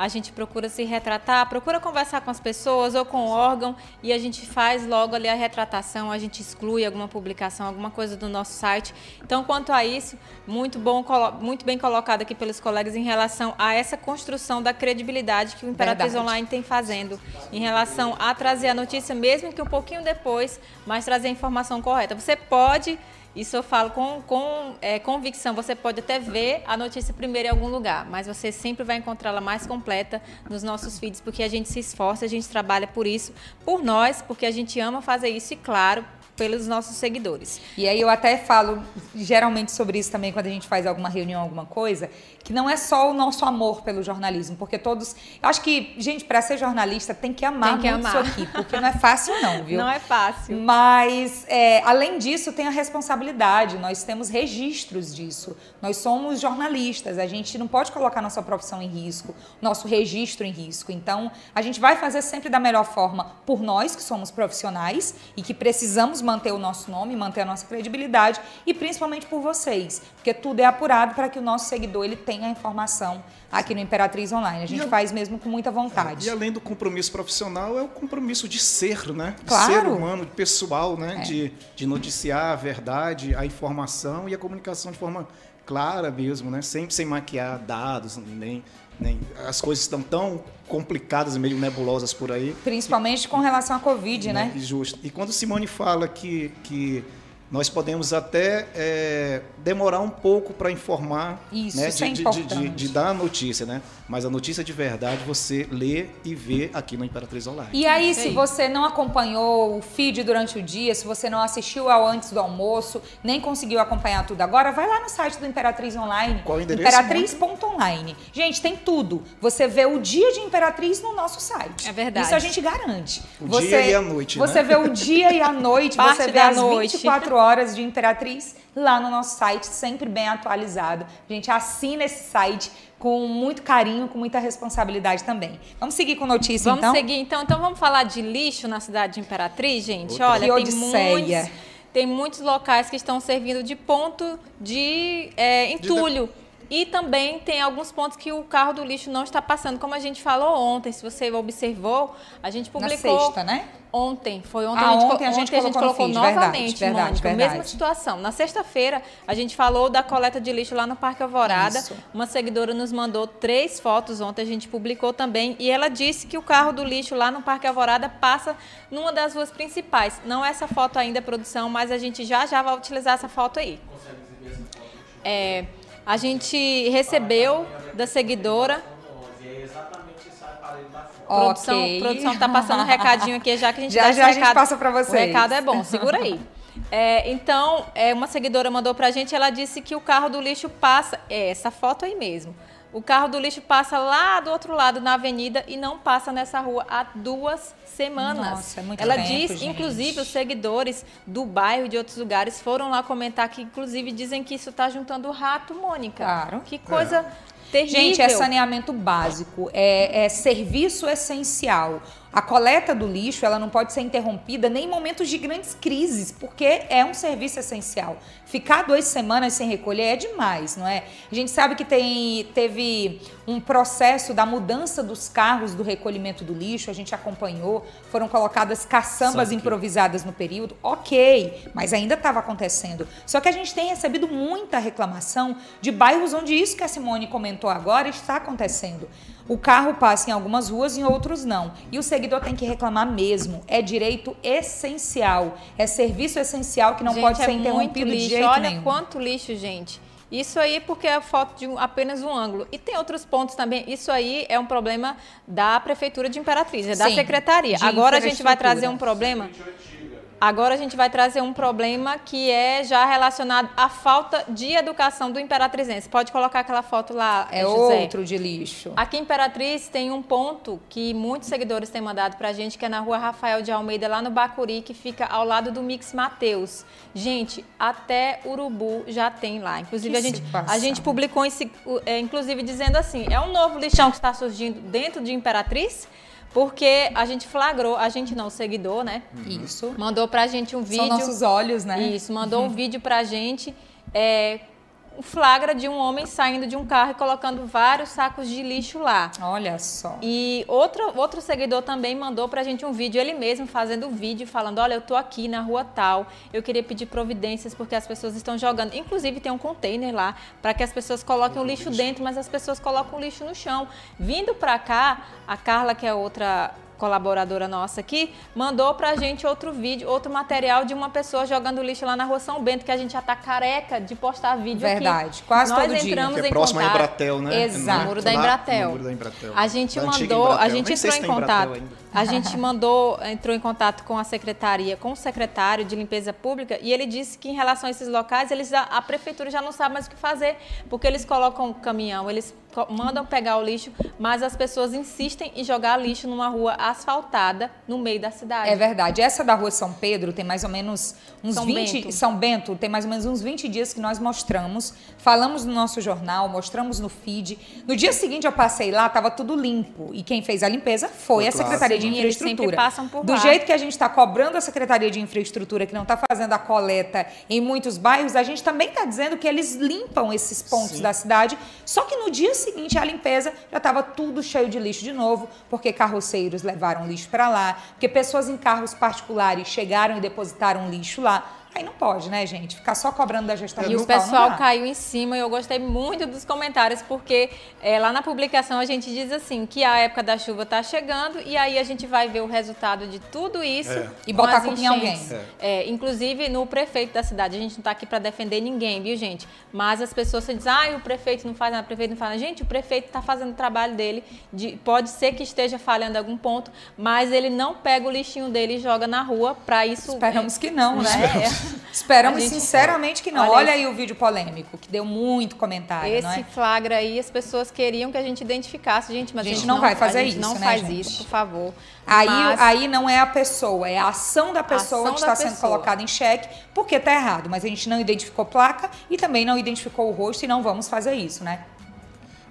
A gente procura se retratar, procura conversar com as pessoas ou com o órgão e a gente faz logo ali a retratação, a gente exclui alguma publicação, alguma coisa do nosso site. Então, quanto a isso, muito bom, muito bem colocado aqui pelos colegas em relação a essa construção da credibilidade que o Imperatriz Verdade. Online tem fazendo em relação a trazer a notícia, mesmo que um pouquinho depois, mas trazer a informação correta. Você pode, isso eu falo com, com é, convicção, você pode até ver a notícia primeiro em algum lugar, mas você sempre vai encontrá-la mais completa nos nossos feeds, porque a gente se esforça, a gente trabalha por isso, por nós, porque a gente ama fazer isso e, claro, pelos nossos seguidores. E aí eu até falo geralmente sobre isso também quando a gente faz alguma reunião, alguma coisa, que não é só o nosso amor pelo jornalismo, porque todos, eu acho que gente para ser jornalista tem que amar Tem que muito amar. isso aqui, porque não é fácil não, (laughs) viu? Não é fácil. Mas, é, além disso, tem a responsabilidade. Nós temos registros disso. Nós somos jornalistas. A gente não pode colocar nossa profissão em risco, nosso registro em risco. Então, a gente vai fazer sempre da melhor forma por nós, que somos profissionais e que precisamos manter o nosso nome, manter a nossa credibilidade e principalmente por vocês, porque tudo é apurado para que o nosso seguidor ele tenha a informação aqui no Imperatriz Online. A gente a- faz mesmo com muita vontade. E além do compromisso profissional, é o compromisso de ser, né? De Claro. ser humano, de pessoal, né? É. De, de noticiar a verdade, a informação e a comunicação de forma clara mesmo, né? Sem, sem maquiar dados, nem, nem... As coisas estão tão complicadas e meio nebulosas por aí. Principalmente com relação à Covid, né? E Justo. E quando Simone fala que, que nós podemos até é, demorar um pouco para informar, Isso, né, isso é de, de- de- importante. de- de dar a notícia, né? Mas a notícia de verdade você lê e vê aqui no Imperatriz Online. E aí, se você não acompanhou o feed durante o dia, se você não assistiu ao antes do almoço, nem conseguiu acompanhar tudo agora, vai lá no site do Imperatriz Online. Qual o endereço, Imperatriz.online. Gente, tem tudo. Você vê o dia de Imperatriz no nosso site. É verdade. Isso a gente garante. O você, dia e a noite, né? Você vê o dia e a noite, (laughs) Parte você vê as noite. 24 horas (laughs) de Imperatriz lá no nosso site, sempre bem atualizado. A gente assina esse site com muito carinho, com muita responsabilidade também. Vamos seguir com notícia, Vamos então? seguir então. Então vamos falar de lixo na cidade de Imperatriz, gente. Outra. Olha, Que tem odisseia. muitos, tem muitos locais que estão servindo de ponto de é, entulho. E também tem alguns pontos que o carro do lixo não está passando, como a gente falou ontem, se você observou, a gente publicou. Na sexta, né? Ontem, foi ontem, ah, a gente, ontem a gente ontem colocou, a gente colocou novamente, verdade, Mônica, verdade. mesma situação. Na sexta-feira, a gente falou da coleta de lixo lá no Parque Alvorada. Isso. Uma seguidora nos mandou três fotos ontem, a gente publicou também, e ela disse que o carro do lixo lá no Parque Alvorada passa numa das ruas principais. Não é essa foto ainda, produção, mas a gente já já vai utilizar essa foto aí. É, a gente recebeu da seguidora Produção, Ok. produção tá passando um recadinho aqui, já que a gente Já, já a gente passa pra vocês. O recado é bom, segura aí. É, então, é, uma seguidora mandou pra gente, ela disse que o carro do lixo passa, é essa foto aí mesmo. O carro do lixo passa lá do outro lado na avenida e não passa nessa rua há duas semanas. Nossa, é muito ela tempo, diz, gente. inclusive, os seguidores do bairro e de outros lugares foram lá comentar que, inclusive, dizem que isso tá juntando rato, Mônica. Claro. Que coisa terrível. Gente, é saneamento básico, é, é serviço essencial. A coleta do lixo ela não pode ser interrompida nem em momentos de grandes crises, porque é um serviço essencial. Ficar duas semanas sem recolher é demais, não é? A gente sabe que tem, teve um processo da mudança dos carros do recolhimento do lixo, a gente acompanhou, foram colocadas caçambas improvisadas no período, ok, mas ainda estava acontecendo. Só que a gente tem recebido muita reclamação de bairros onde isso que a Simone comentou agora está acontecendo. O carro passa em algumas ruas, em outros não. E o seguidor tem que reclamar mesmo. É direito essencial. É serviço essencial que não Gente, pode ser é muito interrompido lixo. de jeito Olha nenhum. quanto lixo, gente. Isso aí porque é foto de um- apenas um ângulo. E tem outros pontos também. Isso aí é um problema da Prefeitura de Imperatriz, é da Sim, Secretaria. Agora a gente vai trazer um problema. Agora a gente vai trazer um problema que é já relacionado à falta de educação do imperatrizense. Pode colocar aquela foto lá, É José. outro de lixo. Aqui em Imperatriz tem um ponto que muitos seguidores têm mandado pra gente, que é na rua Rafael de Almeida, lá no Bacuri, que fica ao lado do Mix Mateus. Gente, até Urubu já tem lá. Inclusive, a gente, a gente publicou, é, inclusive, dizendo assim: é um novo lixão que está surgindo dentro de Imperatriz, porque a gente flagrou, a gente não, o seguidor, né? Isso. Mandou pra gente um vídeo. São nossos olhos, né? Isso, mandou um vídeo pra gente. É, um flagra de um homem saindo de um carro e colocando vários sacos de lixo lá. Olha só. E outro, outro seguidor também mandou pra gente um vídeo, ele mesmo fazendo o vídeo, falando: Olha, eu tô aqui na rua tal, eu queria pedir providências porque as pessoas estão jogando. Inclusive, tem um container lá para que as pessoas coloquem o lixo dentro, mas as pessoas colocam o lixo no chão. Vindo pra cá, a Carla, que é outra colaboradora nossa aqui, mandou pra gente outro vídeo, outro material de uma pessoa jogando lixo lá na rua São Bento, que a gente já tá careca de postar vídeo aqui. Verdade, quase Nós todo dia. entramos Que é em próximo à contato. Embratel, né? Exato. No Muro da Embratel. no Muro da Embratel. A gente Da mandou, a gente entrou em contato. A gente mandou, entrou em contato com a secretaria, com o secretário de limpeza pública, e ele disse que em relação a esses locais, eles a prefeitura já não sabe mais o que fazer, porque eles colocam o caminhão, eles mandam pegar o lixo, mas as pessoas insistem em jogar lixo numa rua asfaltada no meio da cidade. É verdade. Essa da rua São Pedro tem mais ou menos uns São 20. Bento. São Bento tem mais ou menos uns 20 dias que nós mostramos. Falamos no nosso jornal, mostramos no feed. No dia seguinte eu passei lá, estava tudo limpo. E quem fez a limpeza foi a. Secretaria de Infraestrutura. passam por Do jeito que a gente está cobrando a Secretaria de Infraestrutura, que não está fazendo a coleta em muitos bairros, a gente também está dizendo que eles limpam esses pontos Sim. da cidade. Só que no dia seguinte a limpeza já estava tudo cheio de lixo de novo, porque carroceiros levaram lixo para lá, porque pessoas em carros particulares chegaram e depositaram lixo lá. Aí não pode, né, gente? Ficar só cobrando da gestão E o municipal não pessoal dá. caiu em cima e eu gostei muito dos comentários, porque é, lá na publicação a gente diz assim, que a época da chuva está chegando e aí a gente vai ver o resultado de tudo isso. É. E com botar a culpa em alguém. É, inclusive no prefeito da cidade. A gente não está aqui para defender ninguém, viu, gente? Mas as pessoas se dizem, ah, o prefeito não faz nada, o prefeito não faz nada. Gente, o prefeito está fazendo o trabalho dele. de- pode ser que esteja falhando em algum ponto, mas ele não pega o lixinho dele e joga na rua para isso. Esperamos que não, né? (laughs) Esperamos A gente- sinceramente que não. Olha Olha, aí o vídeo polêmico, que deu muito comentário, não Esse é? flagra aí, as pessoas queriam que a gente identificasse. Gente, mas A gente não vai fazer a gente isso, não né, faz gente? isso, por favor. Aí, Mas- aí não é a pessoa, é a ação da pessoa ação que está sendo pessoa. colocada em xeque, porque tá errado. Mas a gente não identificou placa e também não identificou o rosto e não vamos fazer isso, né?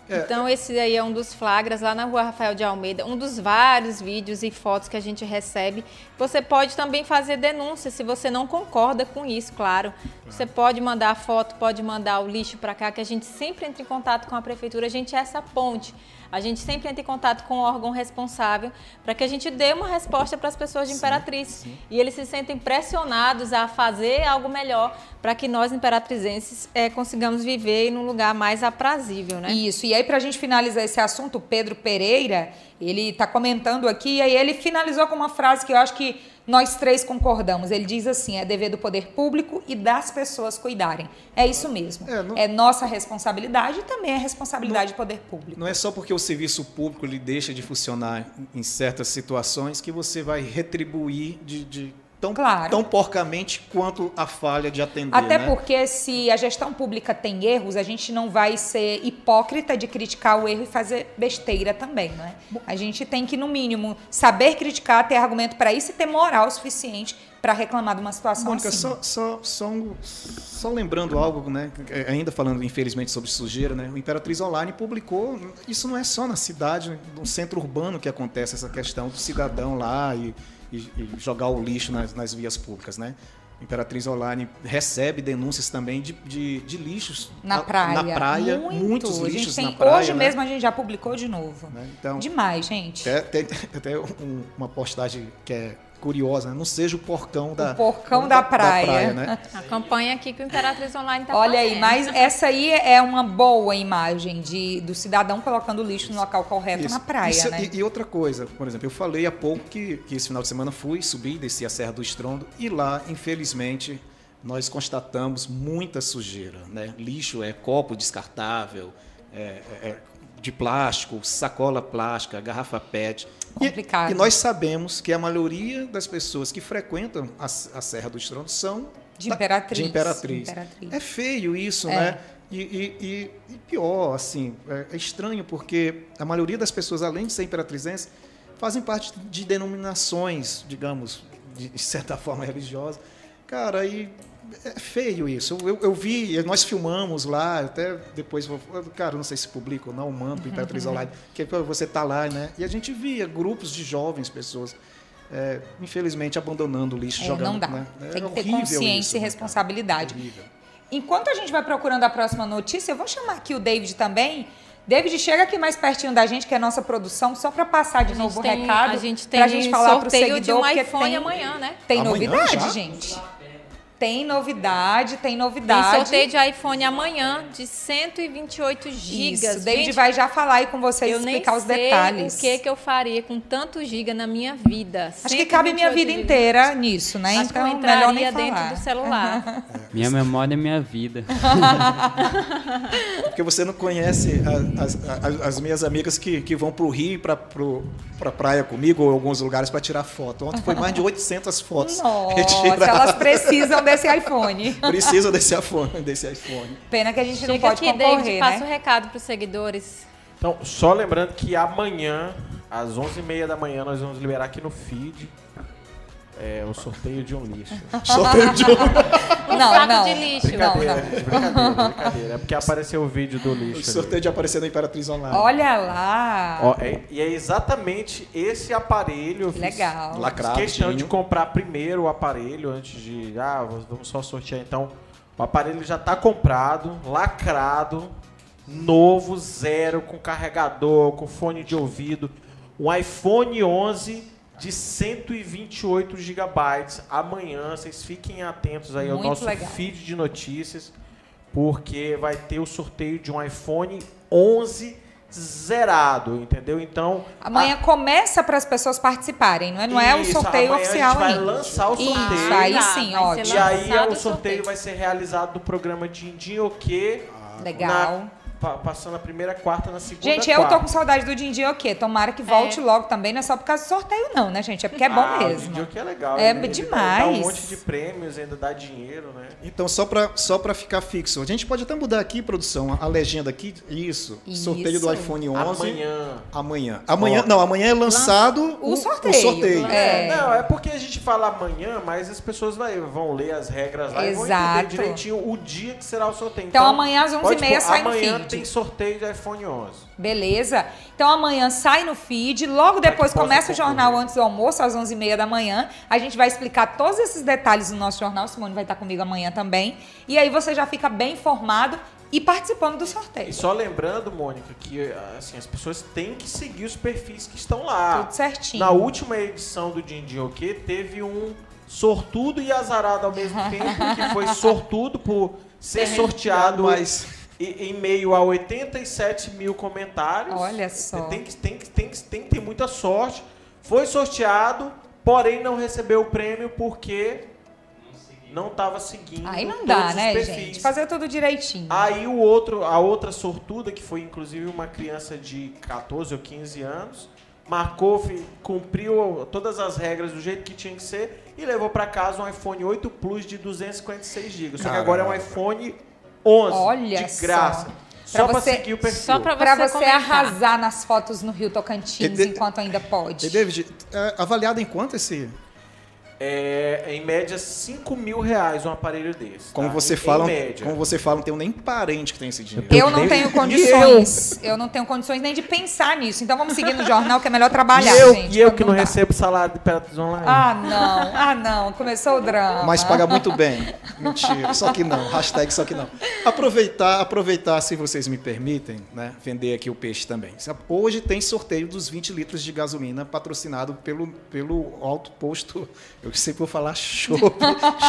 É. Então, esse aí é um dos flagras lá na rua Rafael de Almeida, um dos vários vídeos e fotos que a gente recebe. Você pode também fazer denúncia se você não concorda com isso, claro. Você pode mandar a foto, pode mandar o lixo para cá, que a gente sempre entra em contato com a prefeitura, a gente é essa ponte. A gente sempre entra em contato com o órgão responsável para que a gente dê uma resposta para as pessoas de Imperatriz. Sim, sim. E eles se sentem pressionados a fazer algo melhor para que nós, imperatrizenses, é, consigamos viver num lugar mais aprazível, né? Isso. E aí, para a gente finalizar esse assunto, o Pedro Pereira, ele está comentando aqui, e aí ele finalizou com uma frase que eu acho que nós três concordamos. Ele diz assim: é dever do poder público e das pessoas cuidarem. É isso mesmo. É, não... é nossa responsabilidade e também é responsabilidade não... do poder público. Não é só porque o serviço público ele deixa de funcionar em certas situações que você vai retribuir de, de tão, claro. tão porcamente quanto a falha de atender. Até né? porque se a gestão pública tem erros, a gente não vai ser hipócrita de criticar o erro e fazer besteira também, né? A gente tem que, no mínimo, saber criticar, ter argumento para isso e ter moral suficiente para reclamar de uma situação Mônica, assim. Só, só, só, só, lembrando algo, né? ainda falando infelizmente sobre sujeira, né? o Imperatriz Online publicou, isso não é só na cidade, no centro urbano que acontece essa questão do cidadão lá e e, e jogar o lixo nas, nas, vias públicas, né? Imperatriz Online recebe denúncias também de, de, de lixos na praia. Na praia, Muito. muitos lixos tem, na praia. Hoje né? mesmo a gente já publicou de novo. Né? Então, Demais, gente. Tem (laughs) até um, uma postagem que é curiosa, né? não seja o porcão da, o porcão da, da praia. Da praia né? (laughs) A campanha aqui que o Imperatriz Online está Olha fazendo. aí, mas essa aí é uma boa imagem de, do cidadão colocando o lixo Isso. no local correto Isso. na praia, Isso, né? E, e, outra coisa, por exemplo, eu falei há pouco que, que esse final de semana fui, subi, desci a Serra do Estrondo e lá, infelizmente, nós constatamos muita sujeira, né? Lixo é copo descartável, é, é, é de plástico, sacola plástica, garrafa PET. Complicado. E, e, nós sabemos que a maioria das pessoas que frequentam a, a Serra do Estrondo são de Imperatriz. De Imperatriz. Imperatriz. É feio isso, é. né? E, e, e, pior, assim, é, é, estranho porque a maioria das pessoas, além de ser imperatrizense, fazem parte de denominações, digamos, de certa (laughs) forma religiosa. Cara, e é feio isso. Eu, eu, vi, nós filmamos lá, até depois, cara, não sei se publica ou não, mando para Imperatriz. (laughs) Online, que você tá lá, né? E a gente via grupos de jovens, pessoas, é, infelizmente, abandonando o lixo, é, jogando. Não dá. Né? Tem que ter consciência isso, e né, responsabilidade. Enquanto a gente vai procurando a próxima notícia, eu vou chamar aqui o David também. David, chega aqui mais pertinho da gente, que é a nossa produção, só para passar de novo o recado. A gente tem a gente falar sorteio pro seguidor, de um iPhone tem, amanhã, né? Tem amanhã, novidade, já? gente. Tem novidade, tem novidade. Tem sorteio de iPhone amanhã de 128 gigas. Isso, David vai já falar aí com vocês, eu explicar os detalhes. o que que eu faria com tanto giga na minha vida. Acho que cabe minha vida gigas. inteira nisso, né? Acho então, melhor nem falar. dentro do celular. (laughs) minha memória é minha vida. Porque você não conhece as, as, as minhas amigas que, que vão para o Rio, para pra praia comigo, ou alguns lugares para tirar foto. Ontem foi mais de 800 fotos. Nossa, elas precisam desse iPhone. (laughs) Precisa desse iPhone, desse iPhone. Pena que a gente Chega não pode aqui, concorrer, David, né? passa o um recado para os seguidores. Então, só lembrando que amanhã, às 11h30 da manhã, nós vamos liberar aqui no feed é, o sorteio de um lixo. (laughs) sorteio de um um não, saco não. de lixo. Brincadeira, não, não. brincadeira, brincadeira. É porque apareceu o vídeo do lixo. O sorteio ali. de aparecer no Imperatriz Online. Olha lá! Ó, é, e é exatamente esse aparelho. Legal. Lacrado. questão de comprar primeiro o aparelho antes de. Ah, vamos só sortear então. O aparelho já está comprado, lacrado, novo, zero, com carregador, com fone de ouvido. Um iPhone 11 de 128 gigabytes. Amanhã, vocês fiquem atentos aí Muito ao nosso legal. feed de notícias, porque vai ter o sorteio de um iPhone 11 zerado, entendeu? Então amanhã a... começa para as pessoas participarem, não é? Não Isso, é o sorteio oficial a gente vai lançar o sorteio. Isso, aí sim, ó. E aí o sorteio, sorteio vai ser realizado no programa de Indioquê. Legal. Na passando a primeira quarta na segunda Gente, eu tô com saudade do Dindi o quê? Tomara que volte é. logo também, não é só por causa do sorteio não, né, gente? É porque é bom ah, mesmo. O Dindi que é legal. É ele, demais. Ele dá um monte de prêmios, ainda dá dinheiro, né? Então, só para só pra ficar fixo, a gente pode até mudar aqui, produção, a legenda aqui, isso, isso. sorteio do iPhone 11. Amanhã. Amanhã. Amanhã, não, amanhã é lançado o, o sorteio. O sorteio. É. Não, é porque a gente fala amanhã, mas as pessoas vai- vão ler as regras lá e vão Exato. entender direitinho o dia que será o sorteio. Então, amanhã às pode 11h30 pôr, sai no Amanhã feed. Tem sorteio de iPhone 11. Beleza? Então amanhã sai no feed, logo depois começa o jornal antes do almoço, às 11h30 da manhã. A gente vai explicar todos esses detalhes no nosso jornal. Simone vai estar comigo amanhã também. E aí você já fica bem informado e participando do sorteio. E só lembrando, Mônica, que assim, as pessoas têm que seguir os perfis que estão lá. Tudo certinho. Na última edição do Din Din OK, teve um sortudo e azarado ao mesmo (laughs) tempo, que foi sortudo por ser sorteado Mas e- em meio a 87 mil comentários. Olha só. Tem que, tem, que, tem, que, tem que ter muita sorte. Foi sorteado, porém não recebeu o prêmio porque não estava seguindo Aí não dá, né, perfis. gente? Fazer tudo direitinho. Aí o outro, a outra sortuda, que foi inclusive uma criança de 14 ou 15 anos, marcou, cumpriu todas as regras do jeito que tinha que ser e levou para casa um iPhone 8 Plus de 256 GB. Só que agora é um iPhone 11 Olha de graça. só. Só Pra para você- seguir o perfil. Só pra Pra você você arrasar nas fotos no Rio Tocantins E de- enquanto ainda pode. E David, é, avaliado em quanto esse. É, em média 5 mil reais um aparelho desse. Como tá? você Em- fala, Em média. como você fala, não tenho nem parente que tem esse dinheiro. Eu não tenho (laughs) condições. Eu não tenho condições nem de pensar nisso. Então vamos seguir no jornal que é melhor trabalhar, e eu, gente. e eu que não dá. recebo salário de Imperatriz Online. Ah, não. Ah, não. Começou o drama. Mas paga muito bem. Mentira, só que não. Hashtag só que não. Aproveitar, aproveitar, se vocês me permitem, né? Vender aqui o peixe também. Hoje tem sorteio dos 20 litros de gasolina patrocinado pelo, pelo alto posto. Eu sempre vou falar Shop,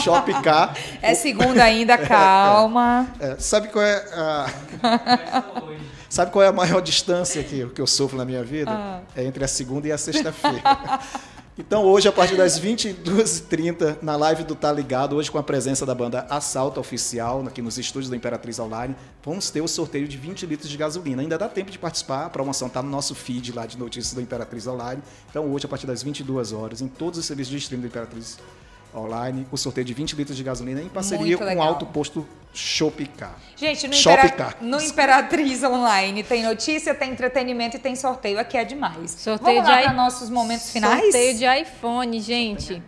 Shopcar. (laughs) É segunda ainda, calma. É, sabe qual é a. (laughs) Sabe qual é a maior distância que, que eu sofro na minha vida? Ah. É entre a segunda e a sexta-feira. (laughs) Então hoje, a partir das 22h30, na live do Tá Ligado, hoje com a presença da banda Assalto Oficial, aqui nos estúdios da Imperatriz Online, vamos ter o sorteio de 20 litros de gasolina. Ainda dá tempo de participar, a promoção está no nosso feed lá de notícias da Imperatriz Online. Então hoje, a partir das 22 horas, em todos os serviços de streaming da Imperatriz o sorteio de 20 litros de gasolina em parceria com o. Alto Posto Shopcar. Gente, no, Impera- Car. no Imperatriz Online tem notícia, tem entretenimento e tem sorteio. Aqui é demais. Sorteio Vamos lá de para i- nossos momentos finais? Sorteio de iPhone, gente.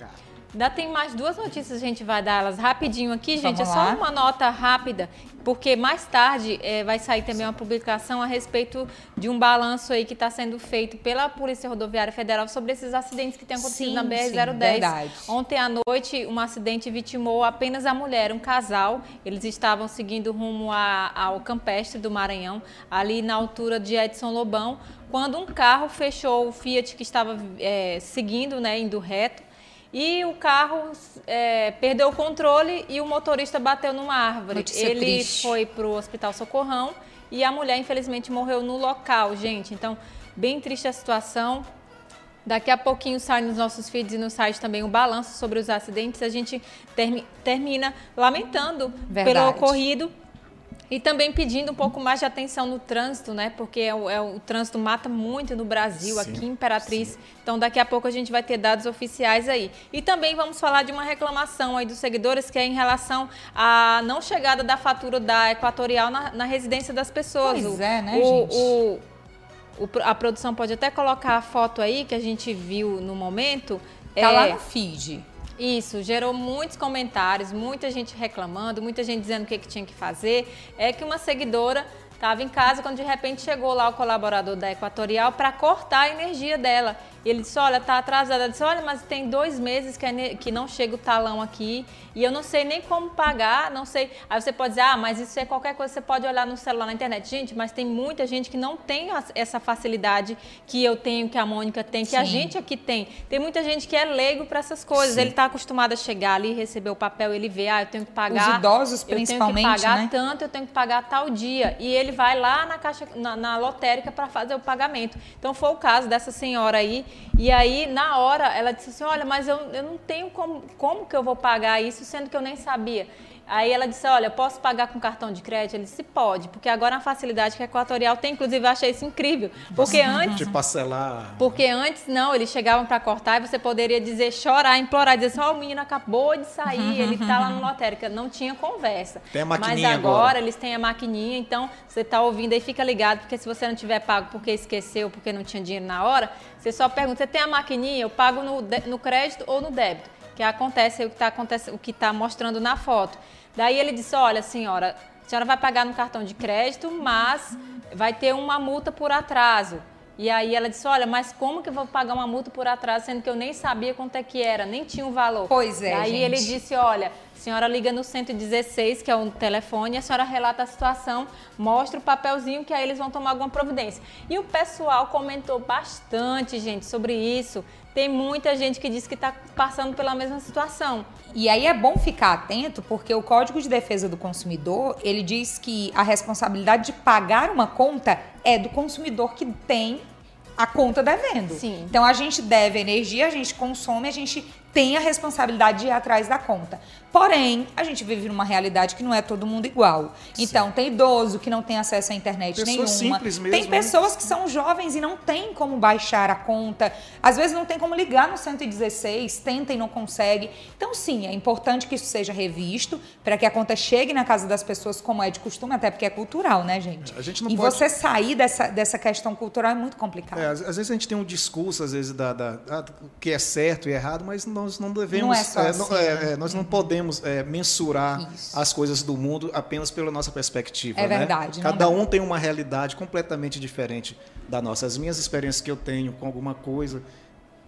Ainda tem mais duas notícias, a gente vai dar elas rapidinho aqui, gente. Vamos é lá. só uma nota rápida, porque mais tarde eh, vai sair também uma publicação a respeito de um balanço aí que está sendo feito pela Polícia Rodoviária Federal sobre esses acidentes que têm acontecido Sim, na sim, BR-010. verdade. Ontem à noite, um acidente vitimou apenas a mulher, um casal. Eles estavam seguindo rumo a- ao Campestre do Maranhão, ali na altura de Edson Lobão, quando um carro fechou o Fiat que estava eh, seguindo, né, indo reto. E o carro eh, perdeu o controle e o motorista bateu numa árvore. Notícia Ele triste. foi para o Hospital Socorrão e a mulher, infelizmente, morreu no local, gente. Então, bem triste a situação. Daqui a pouquinho sai nos nossos feeds e no site também o balanço sobre os acidentes. A gente termi- termina lamentando pelo Verdade. ocorrido e também pedindo um pouco mais de atenção no trânsito, né? Porque é o, é o trânsito mata muito no Brasil, Sim, aqui em Imperatriz. Então, daqui a pouco a gente vai ter dados oficiais aí. E também vamos falar de uma reclamação aí dos seguidores, que é em relação à não chegada da fatura da Equatorial na, na residência das pessoas. Pois O- é, né, o- gente? o- a produção pode até colocar a foto aí que a gente viu no momento. Tá É, lá no feed. Isso, gerou muitos comentários, muita gente reclamando, muita gente dizendo o que, que tinha que fazer. É que uma seguidora estava em casa quando de repente chegou lá o colaborador da Equatorial para cortar a energia dela. E ele disse: Olha, tá atrasada. Ela disse: Olha, mas tem dois meses que, a ene- que não chega o talão aqui e eu não sei nem como pagar, não sei. Aí você pode dizer: Ah, mas isso é qualquer coisa, você pode olhar no celular na internet. Gente, mas tem muita gente que não tem essa facilidade que eu tenho, que a Mônica tem, que a Sim. gente aqui tem. Tem muita gente que é leigo para essas coisas. Ele está acostumado a chegar ali, receber o papel, ele vê, ah, eu tenho que pagar. Os idosos, eu tenho principalmente, que pagar né? tanto, eu tenho que pagar tal dia. E ele vai lá na caixa, na, na lotérica para fazer o pagamento. Então foi o caso dessa senhora aí. E aí, na hora, ela disse assim: olha, mas eu, eu não tenho como, como que eu vou pagar isso, sendo que eu nem sabia. Aí ela disse, olha, posso pagar com cartão de crédito? Ele disse, pode, porque agora a facilidade que a Equatorial tem, inclusive eu achei isso incrível. Porque antes... De parcelar. Porque antes, não, eles chegavam para cortar e você poderia dizer, chorar, implorar, dizer assim, ó, o menino acabou de sair, ele tá lá no lotérica. Não tinha conversa. Tem a Mas maquininha agora, agora. eles têm a maquininha, então você tá ouvindo aí, fica ligado, porque se você não tiver pago porque esqueceu, porque não tinha dinheiro na hora, você só pergunta, você tem a maquininha? Eu pago no, no crédito ou no débito? Que acontece o que está acontecendo, o que tá mostrando na foto. Daí ele disse, olha, senhora, a senhora vai pagar no cartão de crédito, mas vai ter uma multa por atraso. E aí ela disse, olha, mas como que eu vou pagar uma multa por atraso, sendo que eu nem sabia quanto é que era, nem tinha um valor. Pois é, Aí ele disse, olha, a senhora liga no 116, que é o telefone, e a senhora relata a situação, mostra o papelzinho que aí eles vão tomar alguma providência. E o pessoal comentou bastante, gente, sobre isso. Tem muita gente que diz que está passando pela mesma situação. E aí é bom ficar atento, porque o Código de Defesa do Consumidor, ele diz que a responsabilidade de pagar uma conta é do consumidor que tem a conta devendo. Sim. Então a gente deve energia, a gente consome, a gente tem a responsabilidade de ir atrás da conta. Porém, a gente vive numa realidade que não é todo mundo igual. Então, tem idoso que não tem acesso à internet Pessoas nenhuma. simples tem mesmo, né? pessoas que são jovens e não tem como baixar a conta. Às vezes não tem como ligar no 116, tenta e não consegue. Então, sim, é importante que isso seja revisto para que a conta chegue na casa das pessoas como é de costume, até porque é cultural, né, gente? A gente não e pode- você sair dessa, dessa questão cultural é muito complicado. É, às, às vezes a gente tem um discurso, às vezes, da, da- da- do que é certo e errado, mas nós não devemos. Não é só não- assim, é, né? é, nós não podemos é, mensurar Isso. as coisas do mundo apenas pela nossa perspectiva. É né? verdade, não Cada um tem uma realidade completamente diferente da nossa. As minhas experiências que eu tenho com alguma coisa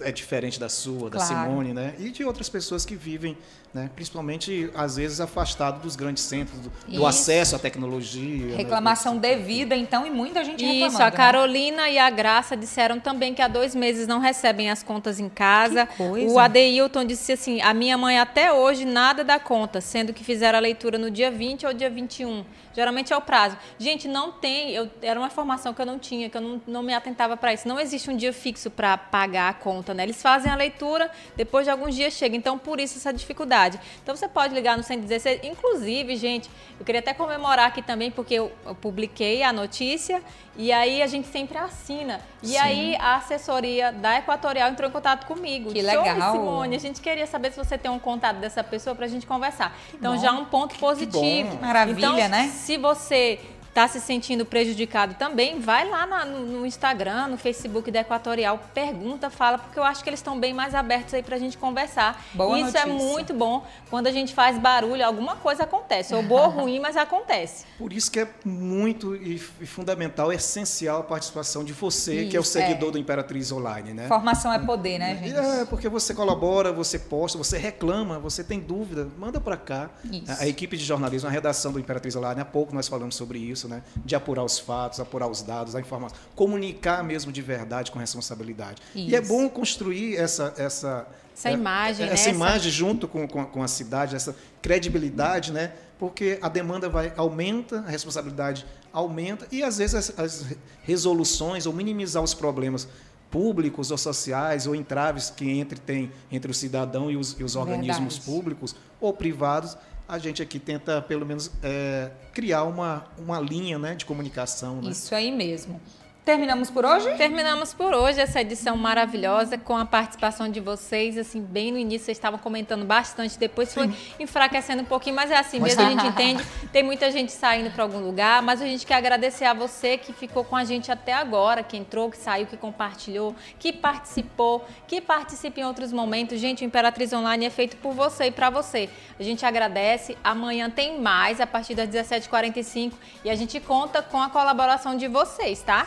é diferente da sua, da Claro. Simone, né? E de outras pessoas que vivem, né? principalmente, às vezes, afastado dos grandes centros, do, do Isso. acesso à tecnologia. né? Reclamação devida, então, e muita gente Isso, reclamando. a né? Carolina e a Graça disseram também que há dois meses não recebem as contas em casa. Que coisa. O Adeilton disse assim: a minha mãe até hoje nada dá conta, sendo que fizeram a leitura no dia 20 ou dia 21. Geralmente é o prazo. Gente, não tem. Eu, era uma informação que eu não tinha, que eu não, não me atentava para isso. Não existe um dia fixo para pagar a conta, né? Eles fazem a leitura, depois de alguns dias chega. Então, por isso essa dificuldade. Então, você pode ligar no 116. Inclusive, gente, eu queria até comemorar aqui também, porque eu, eu publiquei a notícia e aí a gente sempre assina. E Sim. aí a assessoria da Equatorial entrou em contato comigo. Que Show, legal. Simone. A gente queria saber se você tem um contato dessa pessoa para a gente conversar. então, bom. já um ponto positivo. Maravilha, então, né? Se você está se sentindo prejudicado também, vai lá na- no, no Instagram, no Facebook da Equatorial, pergunta, fala, porque eu acho que eles estão bem mais abertos aí pra gente conversar. Boa Isso é notícia. muito bom. Quando a gente faz barulho, alguma coisa acontece. Ou boa ou (laughs) ruim, mas acontece. Por isso que é muito e, e fundamental, essencial a participação de você, que é o Isso, seguidor é. do Imperatriz Online, né? Formação é poder, né, gente? É, porque você colabora, você posta, você reclama, você tem dúvida, manda para cá. Isso. A, a equipe de jornalismo, a redação do Imperatriz Online, há pouco nós falamos sobre isso, né? De apurar os fatos, apurar os dados, a informação, comunicar mesmo de verdade com responsabilidade. E é Isso. bom construir essa essa Essa é, imagem, né? essa Essa- imagem junto com, com, com a cidade, essa credibilidade, né? Porque a demanda vai aumenta, a responsabilidade aumenta e às vezes as, as resoluções ou minimizar os problemas públicos ou sociais ou entraves que entre tem entre o cidadão e os, e os organismos Verdade. públicos ou privados, a gente aqui tenta pelo menos é, criar uma, uma linha né, de comunicação. Né? Isso aí mesmo. Terminamos por hoje? Terminamos por hoje essa edição maravilhosa com a participação de vocês. Assim, bem no início vocês estavam comentando bastante, depois foi enfraquecendo um pouquinho, mas é assim mesmo, a gente entende. Tem muita gente saindo para algum lugar, mas a gente quer agradecer a você que ficou com a gente até agora, que entrou, que saiu, que compartilhou, que participou, que participa em outros momentos. Gente, o Imperatriz Online é feito por você e para você. A gente agradece. Amanhã tem mais a partir das 17h45 e a gente conta com a colaboração de vocês, tá?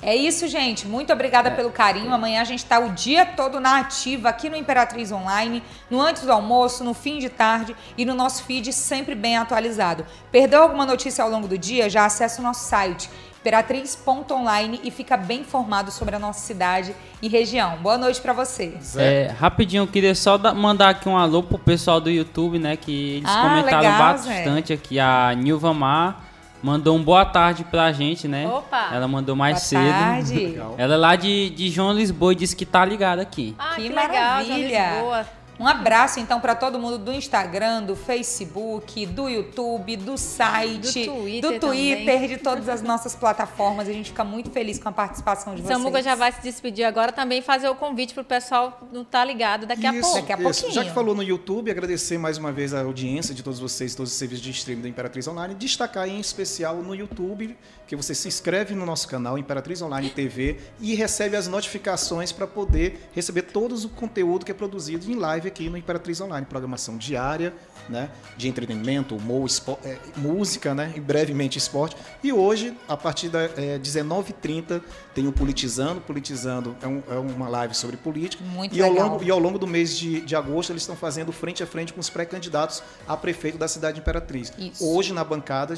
É isso, gente. Muito obrigada pelo carinho. Amanhã a gente está o dia todo na ativa aqui no Imperatriz Online, no antes do almoço, no fim de tarde e no nosso feed sempre bem atualizado. Perdeu alguma notícia ao longo do dia? Já acessa o nosso site imperatriz.online e fica bem informado sobre a nossa cidade e região. Boa noite para você. É, rapidinho, eu queria só da- mandar aqui um alô pro pessoal do YouTube, né? Que eles Ah, comentaram legal, bastante aqui. A Nilva Mar mandou um boa tarde pra gente, né? Opa! Ela mandou mais Boa cedo. tarde. Ela é lá de, de João Lisboa e disse que tá ligada aqui. Ah, Que que, legal, João. Lisboa. Um abraço então para todo mundo do Instagram, do Facebook, do YouTube, do site, Do Twitter do Twitter, de todas as nossas plataformas. A gente fica muito feliz com a participação de vocês. Samuca já vai se despedir agora também fazer o convite pro pessoal não tá ligado daqui a Isso, pouco. Daqui a isso. pouquinho. Já que falou no YouTube, agradecer mais uma vez a audiência de todos vocês, todos os serviços de streaming da Imperatriz Online. Destacar em especial no YouTube, que você se inscreve no nosso canal Imperatriz Online TV e recebe as notificações para poder receber todo o conteúdo que é produzido em live aqui no Imperatriz Online. Programação diária, né, de entretenimento, humor, é, música, né, e brevemente esporte. E hoje, a partir da é, 19h30, tem o Politizando. Politizando é, um- é uma live sobre política. Muito e ao legal. longo e ao longo do mês de, de agosto, eles estão fazendo frente a frente com os pré-candidatos a prefeito da cidade de Imperatriz. Isso. Hoje, na bancada,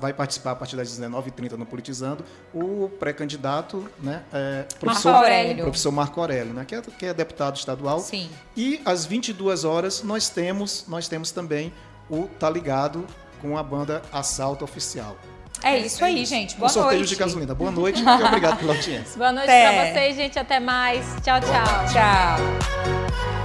vai participar a partir das 19h30 no Politizando o pré-candidato, né, é, professor, Aurélio. professor Marco Aurélio, né, que, é, que é deputado estadual. Sim. E às 22 horas nós temos, nós temos também o Tá Ligado com a banda Assalto Oficial. É isso aí, gente. Boa o sorteio noite. de gasolina. Boa noite e obrigado pela audiência. (laughs) Boa noite Até. pra vocês, gente. Até mais. Tchau, tchau. Tchau.